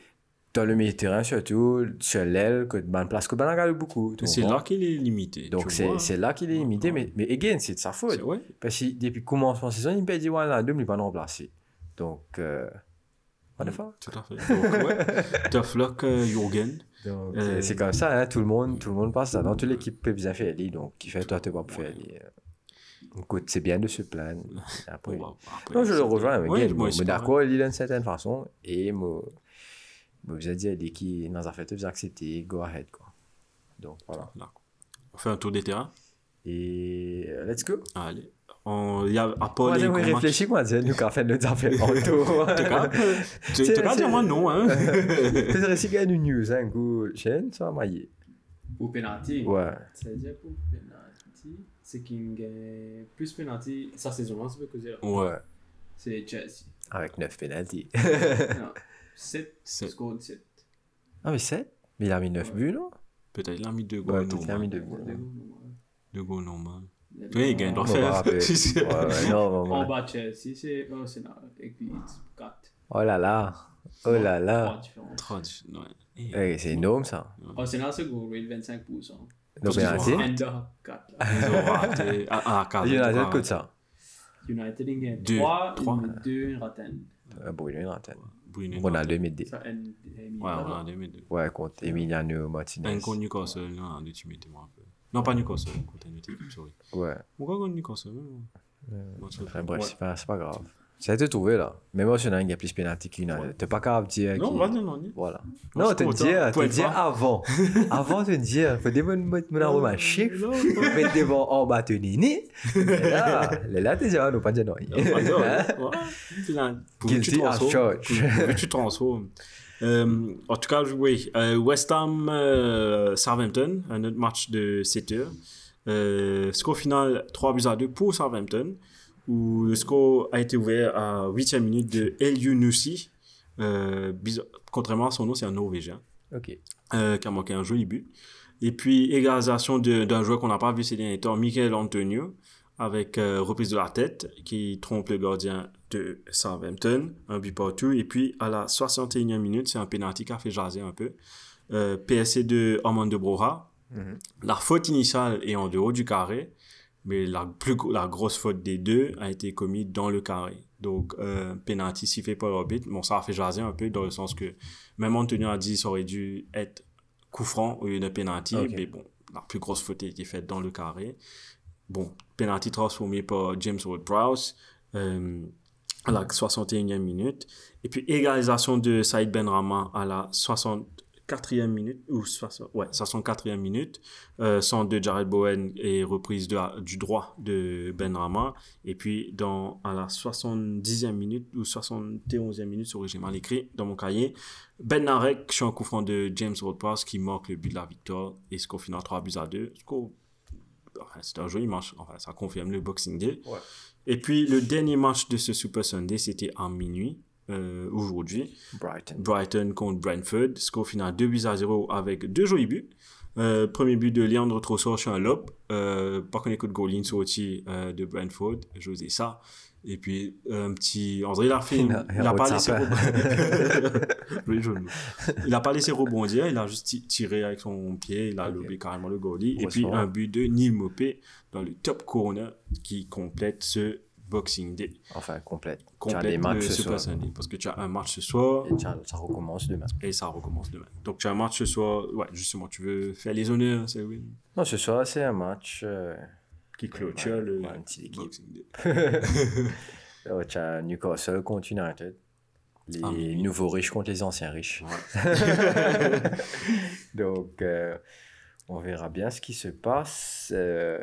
dans le milieu de terrain, surtout sur l'aile, que dans place que regarde beaucoup. tu C'est là qu'il est limité. Donc tu c'est là qu'il est limité, Ouais. mais, mais again, c'est de sa faute. Ouais. Parce que depuis le commencement de saison, il me dit, ouais, là, deux, il va nous remplacer. Donc, euh, what the fuck? Tout à fait. Donc, ouais. [laughs] Tough luck, euh, Jürgen. Donc, Euh, c'est- comme ça, hein, tout le monde, tout le monde passe ça. Dans toute l'équipe peut bien faire les, donc qui fait toi, tu vas faire les. Écoute, c'est bien de se plaindre. [laughs] Après, Bon, bah, après, non, je le rejoins, mais Ouais, moi d'accord, il d'une certaine façon, et moi, moi, vous avez dit, les qui, dans la fête, vous acceptez, go ahead, quoi. Donc, voilà. On fait un tour des terrains. Et euh, let's go. Allez. On- Il y a à Moi, Paul et j'aimerais Coman- réfléchir, moi, dire, nous, qu'en fait, nous, en fait, en tour. En tout cas, tu C'est- [laughs] tu vas dire moi non, hein. [laughs] A une news, hein, go, chaîne, ça va mailler. Pour penalty. Ouais. C'est-à-dire pour penalty. c'est qu'il gagne plus penalty. Sa saison, c'est pas que dire. Ouais. C'est Chelsea. Avec 9 pénalties. [laughs] non. 7. Sept. Score de 7. ah, mais 7 Mais il a mis 9 buts, non? Peut-être il a mis deux Ouais, goals peut-être il a mis normaux. 2 buts. Deux goals normaux. Oui, il gagne On va faire. En bas, Chelsea, c'est Arsenal. Et puis 4. Oh là là. Oh là là. 3 différences. Ouais. Et- Eh, c'est énorme, ça. Arsenal, c'est goal rate 25%. Nos qu'ils ont pénalties. raté. Enda, 4. Ils ont raté. Ah, ah, quatre. United coûte ça. United, il gagne Deux. 3. Trois. 2, Ratten. Euh, Bruno, une antenne. Bruno, Ronaldo, mais des. Ça, N. Ouais, Ronaldo, mais deux. Ouais, contre Emiliano Martinez. Un contre Newcastle, non, tu mettais moi un peu. Non, pas Newcastle, contre équipe, sorry. Ouais. Pourquoi contre Newcastle Match Enfin, bref, Ouais. c'est pas, c'est pas grave. Ça a été trouvé, là. Même Arsenal, il y a plus pénalty qu'United. T'es pas capable de dire. Non, non. ni. Voilà. Moi, Non, te dire, te dire avant. [laughs] avant de dire, faut des bonnes arômes à chiffre. Non, non. Mettre devant en bas de nini. Là, là, non, pas dire non. Non, pas dire, tu Guilty as que tu transformes. En tout cas, oui. Euh, West Ham euh, Southampton, un autre match de 7 heures. Euh, score final 3 buts à 2 pour Southampton, où le score a été ouvert à 8e minute de El Younousi. Euh, contrairement à son nom, c'est un Norvégien euh, qui a manqué un joli but. Et puis, égalisation d'un joueur qu'on n'a pas vu ces derniers temps, Michael Antonio, avec euh, reprise de la tête, qui trompe le gardien de Southampton, un but partout. Et puis, à la 61e minute, c'est un penalty qui a fait jaser un peu. PSC de Armand de Broha. Mhm. La faute initiale est en dehors du carré, mais la, plus, la grosse faute des deux a été commise dans le carré. Donc, euh, penalty sifflé par l'arbitre. Bon, ça a fait jaser un peu dans le sens que même Antonio a dit ça aurait dû être coup franc au lieu de penalty. Mais bon, la plus grosse faute a été faite dans le carré. Bon, penalty transformé par James Ward-Prowse euh, à la 61e minute. Et puis égalisation de Saïd Benrama à la 64e minute, ou 60, ouais, 64e minute. Euh, centre de Jared Bowen et reprise de, du droit de Benrama. Et puis dans, à la 70e minute ou 71e minute, sorry, j'ai mal écrit dans mon cahier, Ben Narek, je suis en coup franc de James Ward-Prowse qui marque le but de la victoire et score final 3 buts à 2. Score enfin, c'est un joli match. Enfin, ça confirme le Boxing Day. Ouais. Et puis, le dernier match de ce Super Sunday, c'était à minuit, euh, aujourd'hui. Brighton. Brighton contre Brentford. Score final 2 buts à 0 avec deux jolis buts. Euh, premier but de Leandro Trossard sur un lob. Euh, par contre, écoute, Golin sorti euh, de Brentford. José ça. Et puis, un petit. André l'a fait. Il a- a n'a pas laissé de. [laughs] Il n'a pas laissé rebondir. Il a juste ti- tiré avec son pied. Il a Ok. lobé carrément le goalie. Et puis, un but de Neil Mopé dans le top corner qui complète ce Boxing Day. Enfin, complète. Tu as Complète des matchs ce soir. Sunday. Parce que tu as un match ce soir Et ça, ça recommence demain. et ça recommence demain. Donc, tu as un match ce soir. Ouais, justement, tu veux faire les honneurs, c'est oui. Non, ce soir, c'est un match. euh, Qui clôture le ouais. Boxing Day. [laughs] euh, tu as Newcastle contre United. Les Ah, oui. nouveaux riches contre les anciens riches. Ouais. [laughs] Donc, euh, on verra bien ce qui se passe. euh,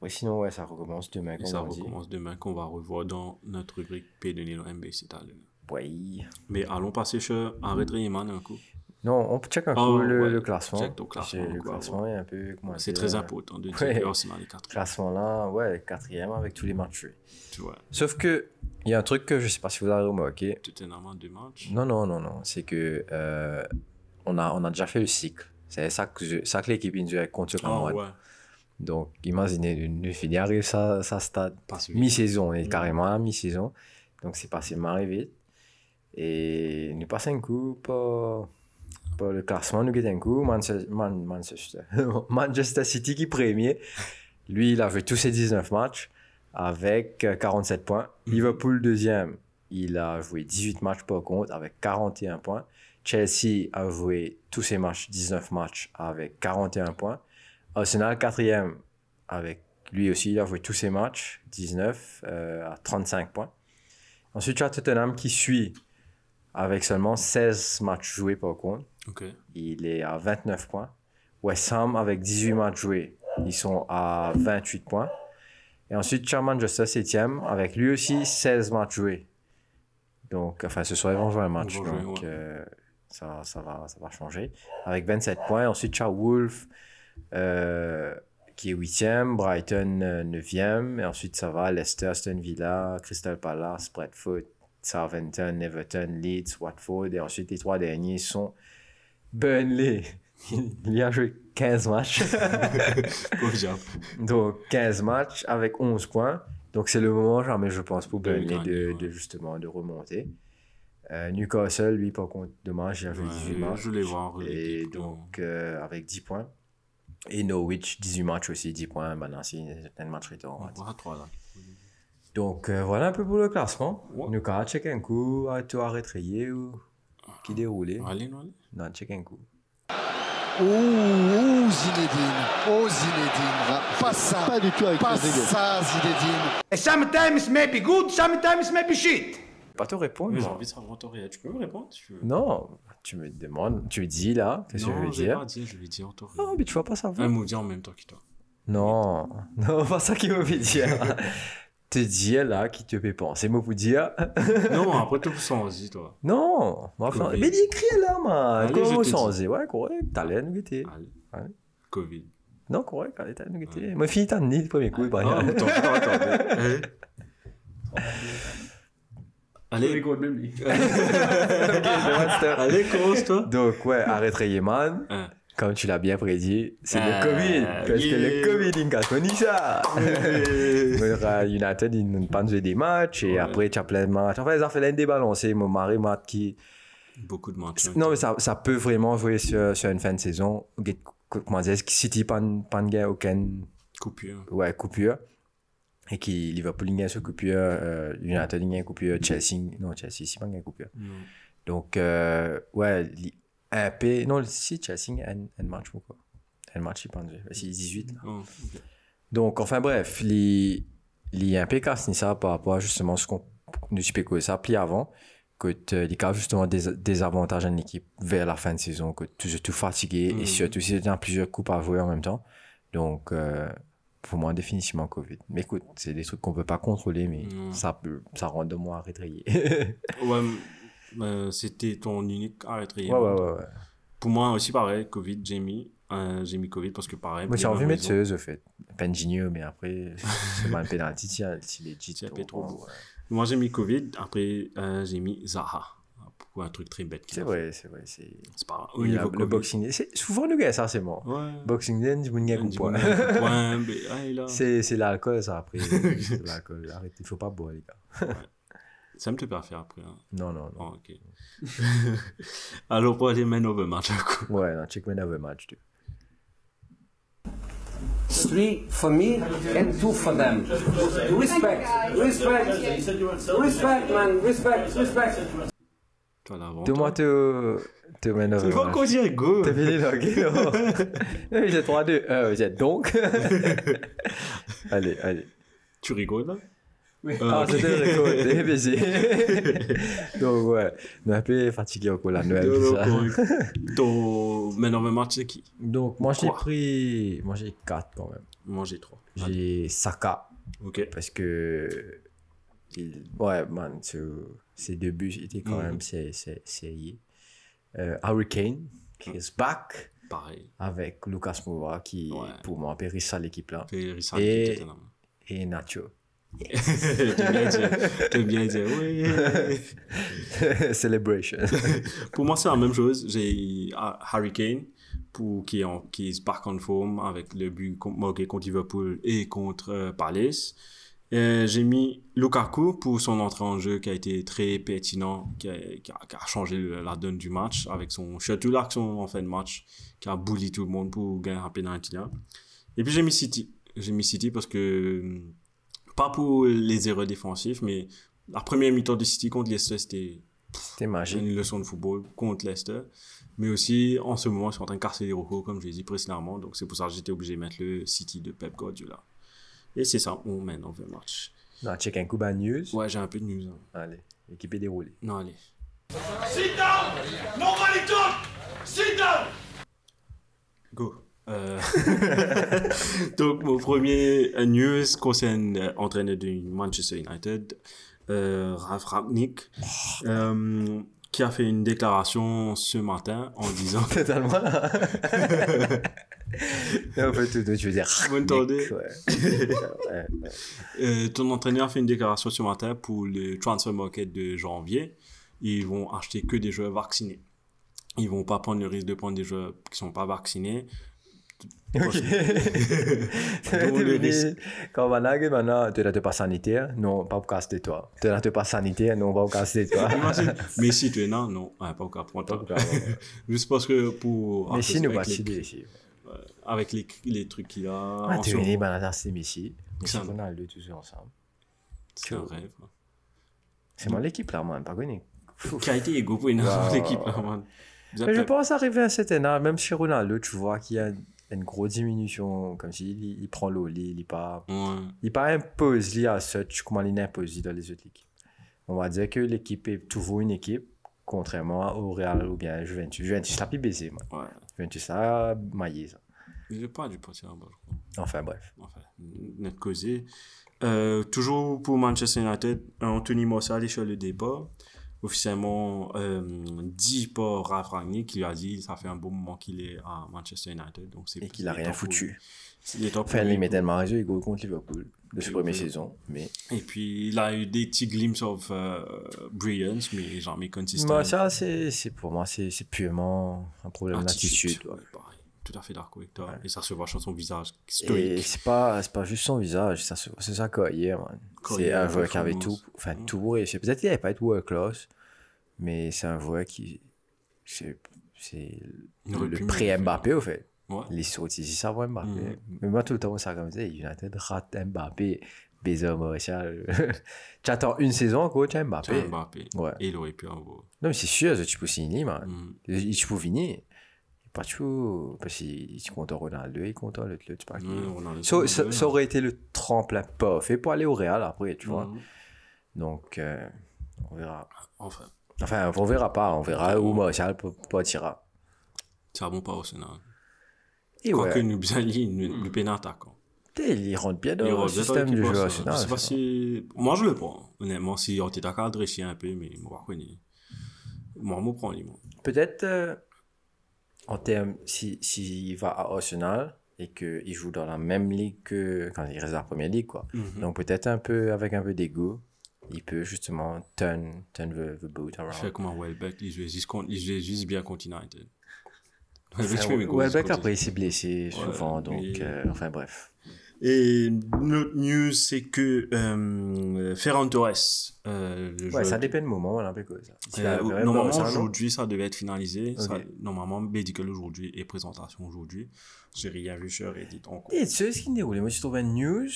Après, sinon, ouais, ça recommence demain, comme ça on dit. recommence demain qu'on va revoir dans notre rubrique P de Nilo MBC tout à l'heure. Oui. Mais allons passer sur Arrête Rayman un coup. Non, on peut check un Oh, peu le, ouais. le classement. Check ton classement, Le quoi, classement est un peu. C'est très important de dire Ouais. que Arsenal est quatrième. Classement là, ouais, quatrième avec tous les matchs. Tu vois, Sauf que, il y a un truc que je sais pas si vous avez remarqué. tout est en deux matchs. Non, non, non, non. C'est que euh, on, a, on a déjà fait le cycle. C'est ça que, ça que l'équipe a contre ce Ah camarade. ouais, Donc, imaginez, nous finir arrive sa, sa stade mi-saison, on est Mm. carrément à mi-saison. Donc, c'est passé marre vite. Et nous passons un coup pour, pour le classement. Nous gagnons un coup. Manchester, Man- Manchester, [laughs] Manchester City qui est premier. Lui, il a joué tous ses 19 matchs avec euh, 47 points. Mhm. Liverpool, deuxième, il a joué 18 matchs par contre avec 41 points. Chelsea a joué tous ses matchs, 19 matchs avec 41 points. Arsenal, quatrième, avec lui aussi, il a joué tous ses matchs, 19 euh, à 35 points. Ensuite, tu as Tottenham qui suit avec seulement 16 matchs joués par contre. Ok. Il est à 29 points. West Ham avec 18 matchs joués, ils sont à 28 points. Et ensuite, tu as Manchester 7e avec lui aussi 16 matchs joués. Donc, enfin, ce soir, ils vont jouer un match. Jouer, donc, ouais. euh, ça, ça, va, ça va changer. Avec 27 points. Ensuite, tu as euh, qui est 8e, Brighton euh, 9e, et ensuite ça va Leicester, Aston Villa, Crystal Palace, Bradford, Southampton, Everton, Leeds, Watford, et ensuite les trois derniers sont Burnley. [laughs] Il y a joué 15 matchs. [laughs] Donc 15 matchs avec 11 points. Donc c'est le moment jamais, je pense, pour Burnley de, justement de remonter. Euh, Newcastle, lui, par contre, a fait Ouais, 18 matchs. je les vois en Et donc, euh, avec 10 points. Et Norwich, 18 matchs aussi, 10 points. Maintenant, c'est un match retour. on va On dire. va à trois là. Donc, euh, voilà un peu pour le classement. Ouais. Newcastle, check un coup. Ah, Tu as retrayé ou qui déroulé Allez, non, allez. Non, check un coup. Ouh, ouh, Zinedine. Oh, Zinedine. va- Pas ça. Pas du tout avec Pas ça, Zinedine. Sometimes maybe good, sometimes maybe shit. Pas te répondre. J'ai envie de savoir ton réel. Tu peux me répondre tu veux. Non, tu me demandes, tu dis là, qu'est-ce que je veux Non, je vais dire? pas dire, je vais dire en réel. Non, mais tu vas pas savoir. Elle m'a dit en même temps que toi. Non, [laughs] non, pas ça qui me fait dire. [laughs] te dire là qui te fait penser, moi vous dire. [laughs] non, après tout sans toi. non, moi, enfin, mais dis écrit là, man. Comment sensez? Ouais, correct, t'as l'air guetter. Allez. Covid. Non, correct, allez, t'as l'air guetter. Moi, fini t'as le premier coup, Ah, attends, attends, attends. Allez. Allez, même lui. [laughs] allez, commence toi. Donc, ouais, arrête Rayman. Hein. Comme tu l'as bien prédit, c'est Ah, le Covid. Parce que le Covid, il a connu ça. United, ils n'ont pas joué des matchs. Et Ouais. après, tu as plein de matchs. Enfin, ils ont fait l'un débalancé. Mon mari, Matt, qui. Beaucoup de matchs. hein. Non, mais ça, ça peut vraiment jouer sur, sur une fin de saison. Comment dire, City, pas pas de gain, aucune Coupure. ouais, coupure. Et qui Liverpool, il gagne sur coupure. euh, United, il gagne coupure. Chelsea, non, Chelsea, c'est pas gagne coupure. Non. Donc, euh, ouais, li- un P. Non, si, Chelsea, un, un match ou quoi. Un match, il pense. C'est 18 là. Oh. Donc, enfin bref, les, les un peu cassent ça par rapport à justement ce qu'on nous spéculait ça puis avant, que tu- les cas justement des, des avantages à une équipe vers la fin de saison, que tu es tout fatigué et surtout si tu as plusieurs coupes à jouer en même temps. Donc, euh, pour moi, définitivement Covid. Mais écoute, c'est des trucs qu'on peut pas contrôler, mais Mhm. ça peut, ça rend de moi à rétrayer. Ouais, [laughs] euh, c'était ton unique arrêt ouais, ouais, ouais, ouais. Pour moi aussi, pareil, Covid, j'ai mis, euh, j'ai mis Covid parce que pareil. Moi, j'ai envie. Seuse, au fait. Penginio, mais après, [laughs] c'est mal dit. C'est ouais. Moi, j'ai mis Covid, après, euh, j'ai mis Zaha. Pour un truc très bête. C'est vrai, c'est vrai. C'est C'est pas grave. Au Oui, la- niveau le boxing day. c'est- Souvent, nous gagnons ça, c'est bon. Ouais. Boxing day, [laughs] ah, C'est c'est l'alcool, ça, après. [laughs] c'est l'alcool. Arrêtez, il faut pas boire, les gars. Ça me te pas faire après. hein. Non, non, non. Oh, ok. [laughs] Alors, pour les men over match. Ouais, non, check my another match, tu. Three for me and two for them. Respect, respect, respect, man, respect, respect. Tu vois match. quoi dire go T'as fini là, ok, non. Non, mais c'est 3-2. Euh, vous êtes donc. [laughs] allez, allez. Tu rigoles là? Ah, c'était le record. T'es [laughs] baisé. [laughs] Donc, ouais. On est un peu fatigué encore la Noël. tout ça. Ton men over match, c'est qui? Donc, moi, j'ai pris. Moi, j'ai 4 quand même. Moi, j'ai 3. J'ai Saka. Ok. parce que il, ouais man ce- ses débuts étaient quand Mhm. même sérieux euh, Hurricane qui est back Pareil. avec Lucas Moura qui Ouais. pour moi périsse à l'équipe là Fais Rissa Et- et Nacho [laughs] T'aimes bien dire. Oui. [laughs] celebration [laughs] Pour moi, c'est la même chose. J'ai ah, Harry Kane pour, qui, est en, qui back en forme avec le but marqué contre Liverpool et contre euh, Palace. Euh, J'ai mis Lukaku pour son entrée en jeu qui a été très pertinent, qui a, qui a- qui a changé la donne du match avec son surtout l'action en fin de match qui a bully tout le monde pour gagner un penalty là. Et puis j'ai mis City. J'ai mis City parce que hum, pas pour les erreurs défensives, mais la première mi-temps de City contre Leicester c'était c'était j'ai magique une leçon de football contre Leicester. Mais aussi, en ce moment, je suis en train de casser les recos, comme je l'ai dit précédemment. Donc, c'est pour ça que j'étais obligé de mettre le City de Pep Guardiola. Et c'est ça, on mène en 20 matchs. non check un coup bad news Ouais, j'ai un peu de news. hein. allez équipe est déroulée Non, allez. Sit down! Nobody talk! Sit down! Go. Euh, [laughs] Donc, mon premier news concerne euh, entraîneur du Manchester United, euh, Ralf Rangnick, euh, qui a fait une déclaration ce matin en disant [laughs] totalement [laughs] En fait, tu veux dire. [laughs] Vous m'entendez. [laughs] Euh, ton entraîneur a fait une déclaration ce matin pour le transfer market de janvier. Ils vont acheter que des joueurs vaccinés. Ils vont pas prendre le risque de prendre des joueurs qui sont pas vaccinés. Ok. [laughs] Dont le risque. Quand on a maintenant, tu n'as pas sanitaire, non, pas pour casser toi. Tu n'as pas sanitaire, non, pas pour casser toi. Imagine, Messi, tu es non, non, pas au cas pour toi. Juste parce que pour. Mais si nous pas les- ici. Avec les, les trucs qu'il a. Ah, tu es ben, c'est Messi. Messi, Ça- on a deux tous ensemble. C'est un rêve. C'est moi l'équipe là, man, pas connu. A été égaux pour une Wow. l'équipe, là, man. Je pense arriver à un certain âge, même chez Ronaldo, tu vois qu'il y a une grosse diminution, comme s'il il, il prend l'eau, il, il pas, Ouais. il pas impose lui à such comment il impose lui dans les autres équipes. On va dire que l'équipe est toujours une équipe, contrairement au Real ou bien Juventus. Juventus l'a plus baisé, man. Ouais. Juventus l'a maillé, ça. Il n'est pas du parti en bas, je crois. Enfin, bref. Enfin, notre causé. Euh, toujours pour Manchester United, Anthony Martial est sur le départ. Officiellement euh, dit par Ralph Rangnick qui lui a dit ça fait un bon moment qu'il est à Manchester United. Donc c'est Et qu'il a il est rien foutu. Il est Enfin, il met tellement raison, il go contre Liverpool de sa première saison. Mais Et puis il a eu des petits glimpses of euh, brilliance, mais jamais consistant. Moi, ça, c'est, c'est pour moi, c'est, c'est purement un problème d'attitude. ouais. Ouais. Tout à fait d'accord avec toi. Et ça se voit sur son visage Et c'est pas, c'est pas juste son visage, ça se- c'est sa carrière, man. C'est un joueur qui avait tout, enfin tout, c'est peut-être qu'il n'avait pas été world class, mais c'est un joueur qui, c'est, le, pré-Mbappé, au fait. Ouais. Les sorties, c'est ça, Mbappé. Mhm. Mais moi, tout le temps, ça comme ça, United rate Mbappé, baiser Martial. [laughs] tu attends une saison, quoi, tu as Mbappé. Ouais. Et il aurait pu avoir. Non, mais c'est sûr, tu peux signer, man. Mm. Il tu peux venir. Pas tout, parce qu'il compte Ronaldo, il compte l'autre, pas a le- Ça, ça- le- ça aurait été le tremplin parfait pour aller au Real après, tu vois. Mhm. Donc, euh, on verra. Enfin, Enfin, on verra pas, on verra où Martial partira. c'est un bon pas au Sénat. Et Quoique ouais, nous bien nous, nous peine attaquant. il rentre bien dans le système de jeu hein. Arsenal. Je sais pas ça. si. Moi, je le prends. Honnêtement, si on était d'accord à dresser un peu, mais moi, je connais. Moi, je me prends. Peut-être, euh, en termes, s'il si, va à Arsenal et qu'il joue dans la même ligue que quand il reste dans la première ligue, quoi. Mhm. Donc, peut-être un peu, avec un peu d'ego, il peut justement turn, turn the, the boat Il around. comme un Welbeck, il joue juste, il joue juste bien contre United. Welbeck, après, il s'est blessé souvent, Ouais, donc, mais- euh, enfin, bref. Et notre news, c'est que euh, Ferran Torres, euh, le Ouais, ça dépend de moment. Il Euh, normalement, aujourd'hui, ça devait être finalisé. Ça- normalement, médical aujourd'hui et présentation aujourd'hui. J'ai rien vu sur Reddit encore. Et tu sais ce qui déroule Moi, je trouve une news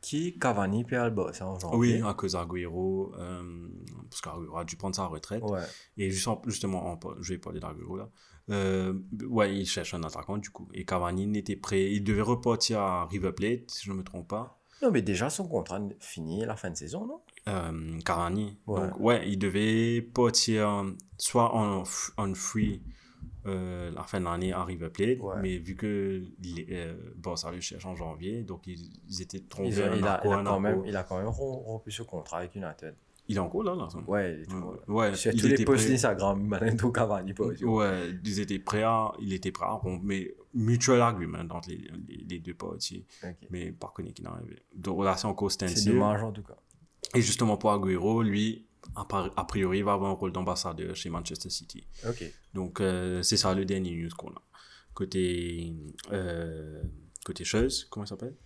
qui Cavani Alba, ça en janvier. Oui, à cause d'Aguero, euh, parce qu'Aguero a dû prendre sa retraite. Ouais. Et juste en- justement, en- je vais parler d'Aguero là. Euh, ouais, il cherche un attaquant du coup. Et Cavani n'était prêt. Il devait repartir à River Plate, si je ne me trompe pas. Non, mais déjà, son contrat finit la fin de saison, non? Euh, Cavani. Ouais. Donc, ouais, il devait partir soit en, free euh, la fin de l'année à River Plate. Ouais. Mais vu que les- euh, Barça le cherche en janvier, donc ils, ils étaient trompés. il il, a, il quand même, il a quand même rom- rompu ce contrat avec United. Il est en cours là, là. ça. Ouais, il est Ouais, il tous les prêt. Instagram, Manento Cavani, pas aussi. Ouais, ils étaient prêts à, il était prêt à rompre, mais mutual agreement entre les, les, les deux parties. Mais par contre, qui n'arrivait. Donc là, c'est encore C'est dommage en tout cas. Et justement pour Aguero, lui, a priori, il va avoir un rôle d'ambassadeur chez Manchester City. Ok. Donc, euh, c'est ça le dernier news qu'on a. Côté, euh, côté chose, comment ça s'appelle?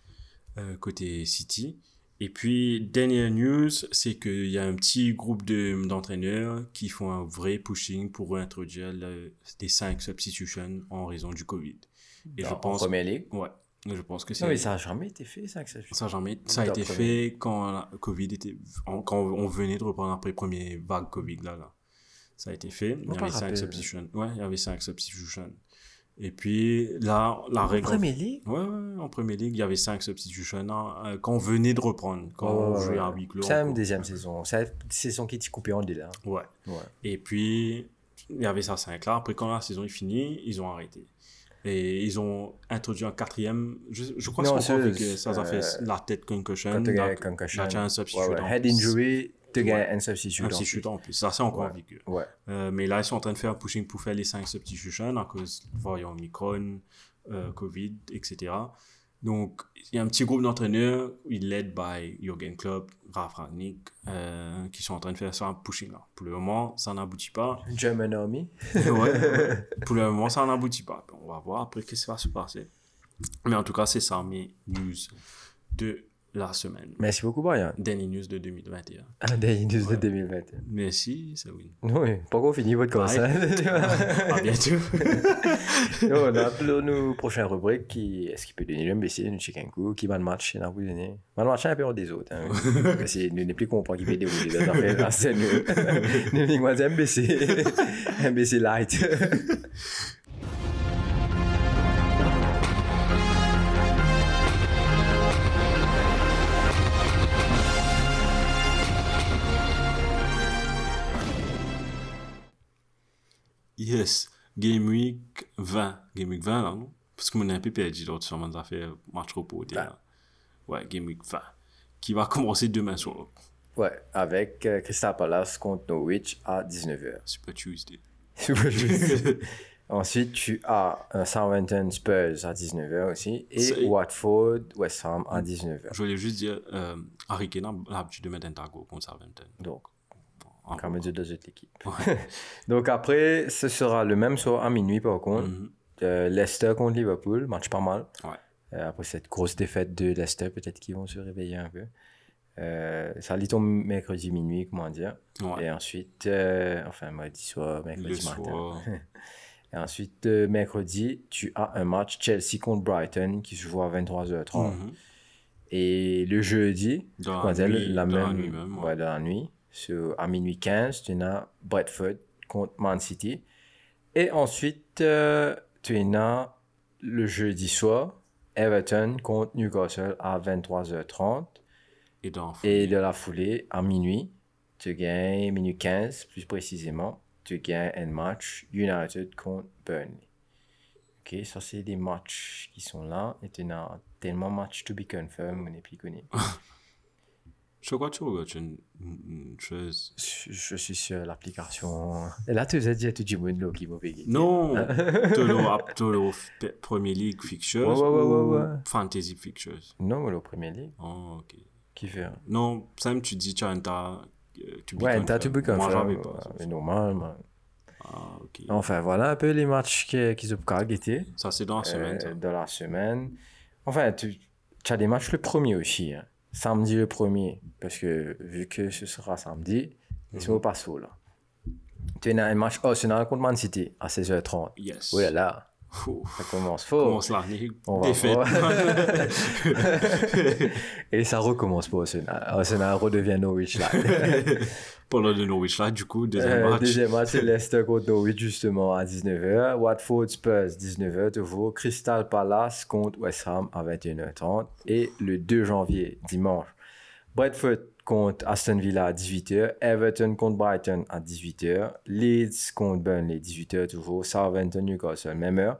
Euh, Côté City. Et puis, dernière news, c'est qu'il y a un petit groupe de- d'entraîneurs qui font un vrai pushing pour réintroduire le- des 5 substitutions en raison du Covid. Et je En pense. Première ligue? Ouais, je pense que c'est. Non, mais ça n'a jamais été fait, ça. Ça jamais, ça a été la fait quand la Covid était, quand on venait de reprendre après première vague Covid là, là. Ça a été fait. Il y avait 5 rappelé. substitutions. Ouais, il y avait 5 substitutions. Et puis là, la En règle. Première ligue Ouais, ouais, en Premier League, il y avait 5 substitutions hein, euh, quand on venait de reprendre, quand on jouait à huis clos. C'est la deuxième [laughs] saison. C'est la saison qui t'est coupée en deux là. Ouais. Ouais. Et puis, il y avait ça 5 là. Après, quand la saison est finie, ils ont arrêté. Et ils ont introduit un quatrième. Je, je crois que Non, avec, ça, ça fait euh, la tête concussion. La- concussion. Là, tu as un substitut. Ouais, ouais. en Head injury, tu Ouais. un substitut. Un en plus. en plus. Ça, c'est encore Ouais. vigueur. Ouais. Euh, mais là, ils sont en train de faire pushing pour faire les 5 substitutions à cause, voyons, Omicron, euh, Covid, etc. Donc, il y a un petit groupe d'entraîneurs, led by Jürgen Klopp, Ralf Rangnick, euh, qui sont en train de faire ça un pushing là. Pour le moment, ça n'aboutit pas. German Army. [laughs] Ouais, [laughs] pour le moment, ça n'aboutit pas. On va voir après qu'est-ce qui va se passer. Mais en tout cas, c'est ça mes news de la semaine. Merci beaucoup, Brian. Dernier news de 2021. Un des news de 2021. Merci, c'est oui. Oui, pas qu'on finit votre course. hein. À bientôt. on a nos prochaines rubriques qui est-ce qu'il peut donner le MBC, nous check un coup, qui va le match, il a vous donner. Va le match un peu des autres. Hein. Parce que nous n'est plus comprendre qui peut dérouler les affaires. là, C'est nous. Nous MBC. MBC Light. Yes, Game Week 20. Game Week 20, là, non? Parce que mon un peu perdu l'autre sur mon affaire match là. Ouais, Game Week 20. Qui va commencer demain soir. Ouais, avec euh, Crystal Palace contre Norwich à 19h. Super Tuesday. [laughs] [laughs] Ensuite, tu as un Southampton Spurs à 19h aussi et Watford West Ham à 19h. Je voulais juste dire, euh, Harry Kane a l'habitude de mettre un tago contre Southampton. Donc, Comme de deux autres équipes. Ouais. [laughs] Donc après, ce sera le même soir à minuit par contre. Euh, Leicester contre Liverpool, match pas mal. Ouais. Euh, après cette grosse défaite de Leicester, peut-être qu'ils vont se réveiller un peu. Euh, ça lit tombe mercredi minuit, comment dire. Ouais. Et ensuite, euh, enfin mardi soir, mercredi Le matin. soir. [laughs] Et ensuite, mercredi, tu as un match Chelsea contre Brighton qui se joue à 23h30. Mhm. Et le jeudi, Dans la dire, la dans la même, nuit même, ouais. ouais, dans la nuit, sur- à minuit 15, tu as Bradford contre Man City. Et ensuite, euh, tu as le jeudi soir, Everton contre Newcastle à 23h30. Et dans Et de la foulée, à minuit, tu gagnes, minuit 15 plus précisément, tu gagnes un match United contre Burnley. Ok, ça c'est des matchs qui sont là. Et tu as tellement de matchs to be confirmed, on n'est plus connu. Je crois que tu je, suis sur l'application. Et là, tu as dit le monde là, qui m'a. Non, [laughs] tu le Premier League Fixtures Ouais, ouais, ouais, ou ouais. Fantasy Fixtures? Non, le Premier League. Oh, ok. Qui fait? Non, Sam, tu dis tu as un tas. euh, Ouais, t'as to be confirmed. Moi, j'avais pas. ça. Mais normal, man. Ah, ok. Enfin, voilà un peu les matchs qui, qui sont pas guettés. Ça, c'est dans la semaine. Euh, de la semaine. Enfin, tu, tu as des matchs le premier aussi. hein. Samedi le premier. Parce que vu que ce sera samedi, Mhm. ils sont au passo là. Tu as un match Arsenal contre Man City à 16h30. Yes. Oui, là, Ouh. ça commence fort. Commence l'année. On va. [laughs] Et ça recommence pour Arsenal. Arsenal redevient Norwich là. [laughs] Pendant le Norwich là, du coup, deuxième Euh, match. Deuxième match, c'est [laughs] Leicester contre Norwich justement à 19h. Watford Spurs 19h toujours. Crystal Palace contre West Ham à 21h30. Et le 2 janvier, dimanche, Bradford contre Aston Villa à 18h. Everton contre Brighton à 18h. Leeds contre Burnley 18h toujours. Southampton Newcastle même heure.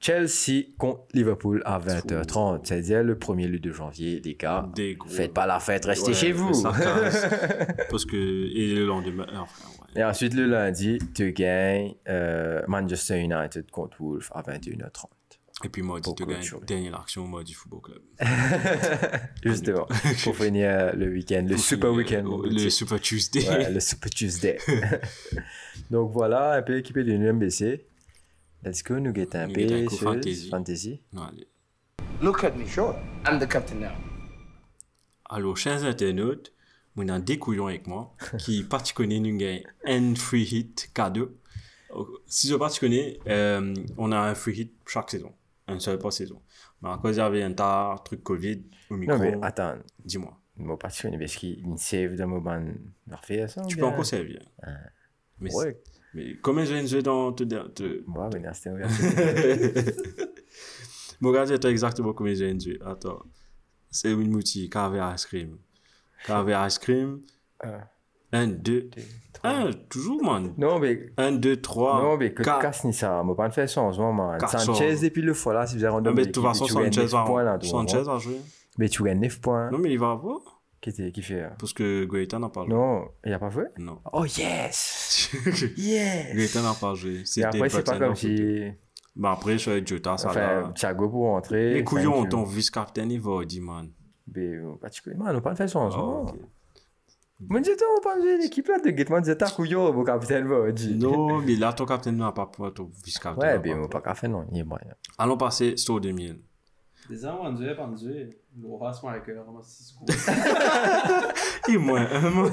Chelsea contre Liverpool à 20h30. C'est-à-dire le 1er et le 2 janvier, les gars. Des gros. Faites pas la fête, restez Ouais, chez vous. [laughs] Parce que. Et le lendemain. Enfin, ouais. Et ensuite, le lundi, tu gagnes euh, Manchester United contre Wolves à 21h30. Et puis, moi, tu gagnes dernière action, moi, du Football Club. [laughs] Justement, pour [laughs] finir le week-end, le super week-end. Le. Super Tuesday. Ouais, le Super Tuesday. Donc voilà, un peu équipé de l'UMBC. Let's go, nous get un fantasy. fantasy? Non, allez. Look at me. Sure. I'm the captain now. Alors, chers internautes, on a des couillons avec moi qui [laughs] particulièrement nous un free hit cadeau. Si je particulier, euh, on a un free hit chaque saison. Un seul par saison. Mais à cause avait un tas truc Covid au micro, Non, mais attends, dis-moi. moi sûr, parce qu'il me save de mon ban. Ça Tu peux encore servir. Mais, Ouais, mais comment j'ai une jeu dans te ouais, mais c'était. [laughs] Mon gars, c'est exactement comme j'ai une jeu. Attends. C'est une moutie, carvé ice cream. Carvé ice cream. Un, 1, 2, trois. 1, toujours, man. Non, mais 1, 2, 3. Non, mais que tu casses ni ça. Moi, pas de faire moment. Quatre Sanchez, depuis le fois là, si vous avez rendu mais de toute façon, Sanchez va, tu Sanchez va jouer. Mais tu gagnes 9 points. Non, mais il va avoir. Qui, était- qui fait. euh, Parce que n'a pas joué. Non, il a pas joué? Non. Oh yes [laughs] Yes Goïta n'a pas joué. Et C'était après, c'est pas comme en si. Bah après, je vais Jota, ça Enfin, là. Thiago pour rentrer. Les couillons, thank ton you. vice-capitaine, il va dire, man. Mais, euh, particulièrement, on n'a pas de façon en ce Ah, moment. ok. Je dis, on pense que l'équipe là de Gateman, c'est ta couillon, mon capitaine, va dire. Non, mais là, ton capitaine n'a pas pour ton vice-capitaine. Ouais, n'a mais pas on pas qu'à faire, non, il est moyen. Allons passer sur 2000. Des ans, on dirait, on dirait, Laura Smarker, on a 6 coups. Et moi, un man.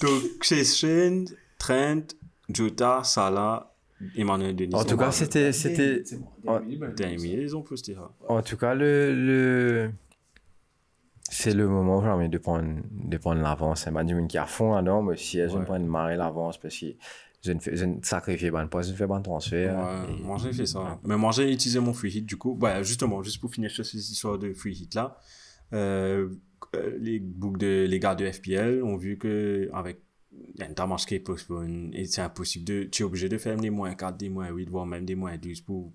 Donc, Chase Shane, Trent, Jota, Salah, Emmanuel Denis. En tout cas, c'était, c'était, C'est ils ont posté ça. en tout cas, le, le, c'est le moment où j'ai envie de prendre, de prendre l'avance. C'est Benjamin qui à fond là-dedans, mais si je Ouais. ne prends marrer l'avance parce que je ne fais, je ne sacrifie pas, je ne fais pas de transfert. Ouais, Et- moi j'ai fait ça. Mais moi j'ai utilisé mon free hit du coup. Ouais, justement, juste pour finir sur cette histoire de free hit là, euh, euh, les books de les gars de FPL ont vu que avec tendance qui est postpone et c'est impossible de tu es obligé de faire des moins 4, des moins 8 voire même des moins 12 pour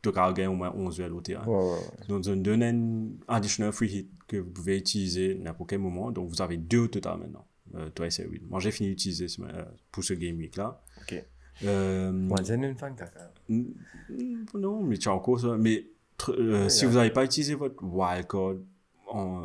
te gagner au moins 11 duels au terrain. Ouais, ouais, ouais. Donc, on donne un additional free hit que vous pouvez utiliser n'importe quel moment. Donc, vous avez deux au total maintenant. Euh, toi et Cyril. Moi, j'ai fini d'utiliser euh, pour ce game week là. Ok. Euh, Moi, j'ai une fan, caca. Mm, Non, mais tu as encore ça. Mais euh, si là. vous n'avez pas utilisé votre wildcard,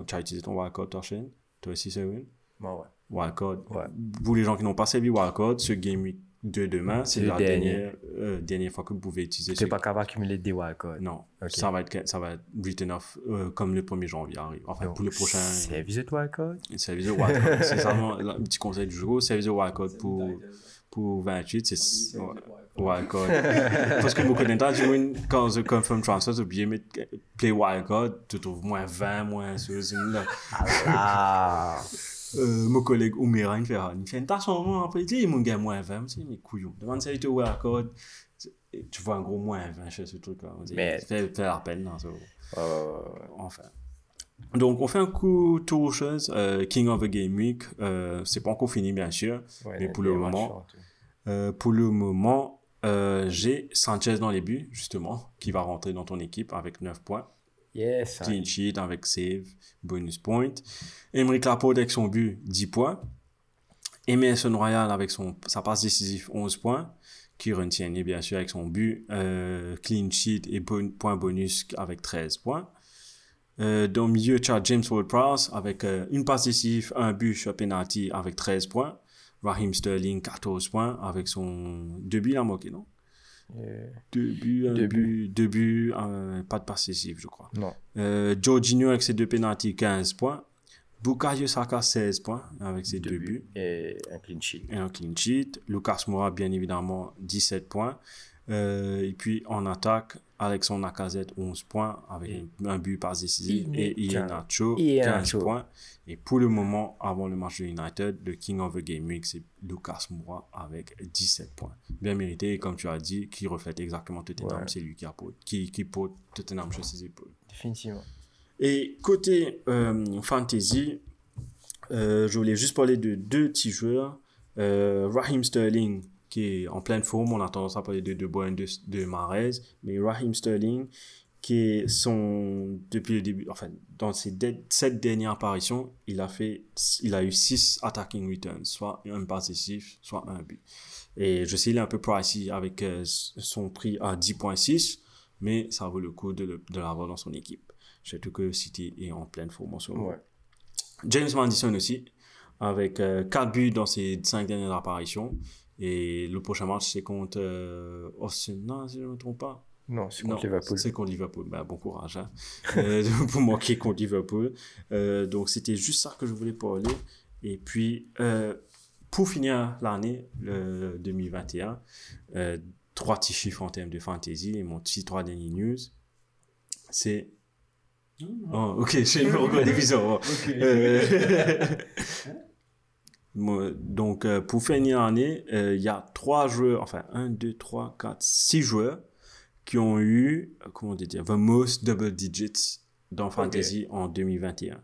tu as utilisé ton wildcard, ta chaîne, toi aussi, Cyril. Moi, ouais. Wildcard. Ouais. Pour les gens qui n'ont pas servi wildcard, ce game week de demain, c'est la dernier. dernière, euh, dernière fois que vous pouvez utiliser Tu n'es ce pas capable d'accumuler des wildcards. Non, ça, va être, ça va être written off euh, comme le 1er janvier arrive. Enfin, Donc, pour le prochain Service de wildcard. service de wildcard. c'est ça le le petit conseil du jour. Service de wildcard pour, pour 28, c'est ouais, wildcard. Parce que beaucoup d'entre du moins, quand je confirm transfer, j'ai oublié de play wildcard, tu trouves moins 20, moins 16. là. Ah! Euh, mon collègue Oumera, il fait, ah, il fait tâche en moins, après il dit, il m'a gagné moins 20, c'est mes couillons. Demande ça, il te wildcard, tu vois un gros moins 20 chez ce truc-là. On dit, Mais- fait la peine, non, ça. Enfin. Donc, on fait un coup tour aux choses. Euh, King of the Game Week, euh, c'est pas encore fini, bien sûr. Ouais, Mais les- pour le moment. Euh, pour le moment, euh, j'ai Sanchez dans les buts, justement, qui va rentrer dans ton équipe avec 9 points. Yes. Clean sheet avec save, bonus point. Emeric Laporte avec son but, 10 points. Emerson Royal avec son, sa passe décisive, 11 points. Kieran Tierney, bien sûr, avec son but, euh, clean sheet et bon, point bonus avec 13 points. Euh, dans le milieu, tu as James Ward-Prowse avec euh, une passe décisive, un but sur penalty avec 13 points. Raheem Sterling, 14 points avec son deux buts, il a non? Euh, Deux buts, un Deux but, deux buts, un- pas de passe décisive, je crois. Non. Euh, Jorginho avec ses deux penalties, 15 points. Bukayo Saka, 16 points avec ses deux, buts. Et un clean sheet. Et un clean sheet. Lucas Moura, bien évidemment, 17 points. Euh, et puis en attaque, Alexandre Lacazette, 11 points avec un but passe décisive. Et Iheanacho, 15 Iheanacho. points. Et pour le moment, avant le match de United, le King of the Game Week, c'est Lucas Moura avec 17 points. Bien mérité, et comme tu as dit, qui reflète exactement Tottenham. Ouais. C'est lui qui, apporte, qui, qui Tottenham sur ses épaules. Définitivement. Et côté euh, fantasy, euh, je voulais juste parler de deux petits joueurs. Euh, Raheem Sterling, qui est en pleine forme, on a tendance à parler de De Bruyne, de, de Mahrez, mais Raheem Sterling, qui est son, depuis le début, enfin, dans ses sept dernières apparitions, il a fait, il a eu 6 attacking returns, soit un pass décisif, soit un but. Et je sais, il est un peu pricey avec euh, son prix à 10.6, mais ça vaut le coup de, le- de l'avoir dans son équipe. Surtout que City est en pleine forme en ce moment. Ouais. James Madison aussi, avec 4 buts dans ses 5 dernières apparitions. Et le prochain match, c'est contre euh, Austin. Non, si je ne me trompe pas. Non, c'est Non, contre Liverpool. C'est contre Liverpool. Ben, bon courage hein. Euh, [laughs] pour manquer contre Liverpool. Euh, donc, c'était juste ça que je voulais parler. Et puis, euh, pour finir l'année le 2021, euh, trois petits chiffres en termes de fantasy. Et mon petit trois derniers news, c'est. Oh, ok, [laughs] j'ai me reconnais bizarre. Euh, moi, [laughs] Donc, euh, pour finir l'année, euh, il y a trois joueurs, enfin, 1, 2, 3, 4, 6 joueurs qui ont eu, euh, comment dire, the most double digits dans Fantasy en 2021.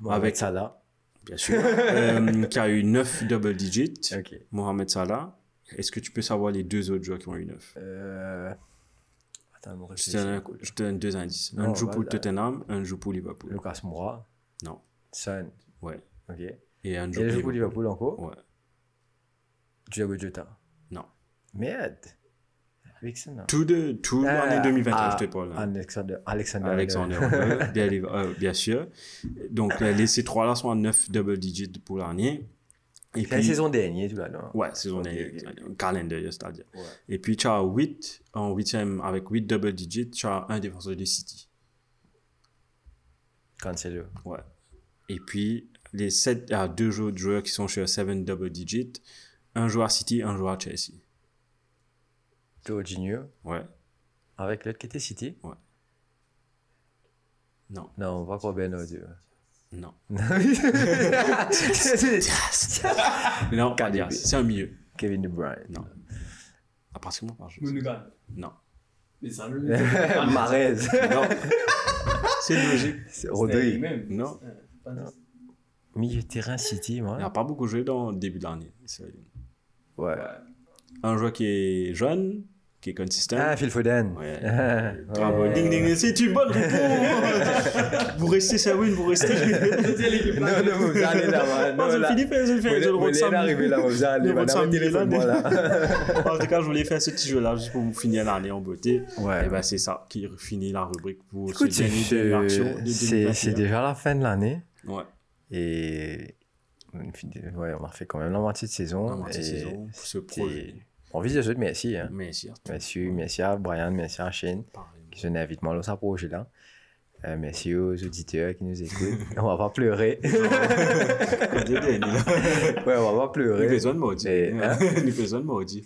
Mohamed avec- Salah. Bien sûr. Euh, qui a eu 9 double digits. Mohamed Salah. Est-ce que tu peux savoir les deux autres joueurs qui ont eu 9 Euh... Attends, me je te, donne, je deux indices. Un joue pour. Tottenham, un joue pour Liverpool. Lucas Moura. Non. Son. Ouais. Ok. Et un Et joue Liverpool. Encore Ouais. Diogo Jota. Non. Merde. Vixen. Tout, de, tout Ah, l'année 2021, ah, je te parle. Alexander, Alexander. Alexander, [laughs] bien, euh, bien sûr. Donc, euh, les, ces trois-là sont à 9 double digits pour l'année. Et C'est la saison dernière, tout là, non? Ouais, saison dernière, calendrier, c'est-à-dire. Ouais. Et puis, tu as 8, en 8 avec 8 double digits, tu as un défenseur de City. Cancelo. Ouais. Et puis, les 7, il y a deux joueurs qui sont sur 7 double digits. Un joueur City, un joueur Chelsea. Jorginho. Ouais. Avec l'autre qui était City. Non. Non, on va quoi Ben Audio. Non. Kevin [laughs] Non, pas. [laughs] C'est un milieu. De Bruyne. Non. À pratiquement par jeu. Gundogan. Non. Mais ça le [laughs] Marez. Non. C'est logique. Rodri. Non. Milieu terrain City, Il n'a pas beaucoup joué dans le début de l'année. Ouais. Un joueur qui est jeune, qui est consistant. Ah, Phil Foden. Ouais. [laughs] Ah, Bravo, ouais. ding ding, c'est une bonne réponse. [laughs] vous restez, ça win, vous restez. Non, non, vous allez là-bas. Non, je là. faire, je Vous voulez- le vous voulez arriver là, vous allez. Madame, samedi, téléphone, là, voilà. [laughs] En tout cas, je voulais faire ce petit jeu-là juste pour vous finir l'année en beauté. Ouais. Et ben, c'est ça qui finit la rubrique pour Écoute, ce dernier de l'action de c'est 2021. c'est déjà la fin de l'année. Ouais. Et ouais, on a fait quand même la moitié de saison. La moitié de saison ce projet. On vise de merci. Hein. Mais si, Merci, merci à Brian, merci à Shane qui sont invitement à ce projet-là. Euh, merci aux auditeurs qui nous écoutent. [laughs] on va pas pleurer. [laughs] Là. ouais, on va pas pleurer. faisons maudit. Et, hein? [laughs] Nous faisons maudit.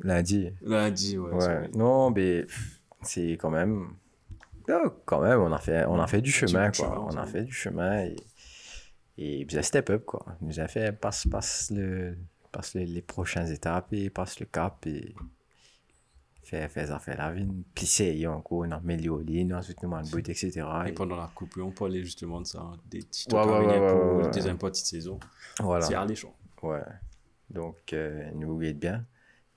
Lundi. Lundi, ouais. Non, mais c'est quand même. Non, quand même, on a fait, on a fait du chemin, quoi. On a fait du chemin et, et puis, step up, quoi. Il nous a fait passe, passe, le, passe les, les prochaines étapes et passe le cap et fait, fait ça, fait la vie. Puis c'est encore, on a amélioré, on a soutenu le but, etc. Et Et pendant la coupe, on parlait justement de ça, hein, des petits Ouais, ouais, ouais, pour la deuxième partie de saison. voilà. C'est alléchant. Ouais. Donc, euh, nous aide bien.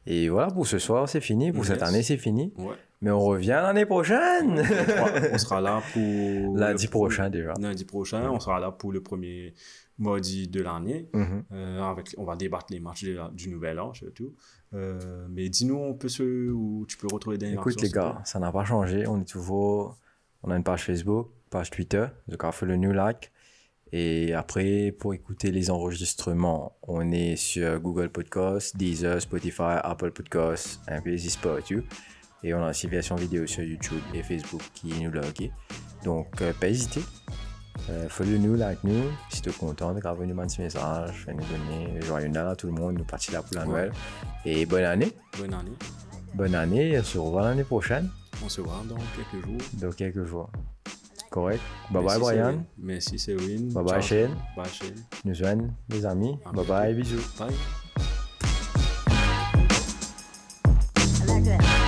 Et voilà, pour ce soir, c'est fini. Pour cette année, c'est fini. Ouais. Mais on revient l'année prochaine. on sera [laughs] là pour. Lundi prochain, déjà. Lundi prochain, on sera là pour le premier mardi de l'année. Mhm. Euh, avec, on va débattre les matchs la- du nouvel an surtout. Euh, mais dis-nous, on peut se, où tu peux retrouver des Écoute les gars, ça n'a pas changé. On est toujours. On a une page Facebook, page Twitter, The Café le New Like. Et après, pour écouter les enregistrements, on est sur Google Podcasts, Deezer, Spotify, Apple Podcasts, un peu les. Et on a aussi version vidéo sur YouTube et Facebook qui nous log. Donc, euh, pas hésiter. Euh, follow nous, like nous. Si tu es content, grave nous un petit message, fais nous donner joyeux Noël à tout le monde, nous partir là pour la. Noël. Et bonne année. Bonne année. Bonne année, on se revoit l'année prochaine, On se voit dans quelques jours. dans quelques jours. Correct. Bye bye Brian. Merci Céline. Bye bye. Shane. Bye Shane. Nous joignent les amis. Bye bye, bisous. Bye. I like that.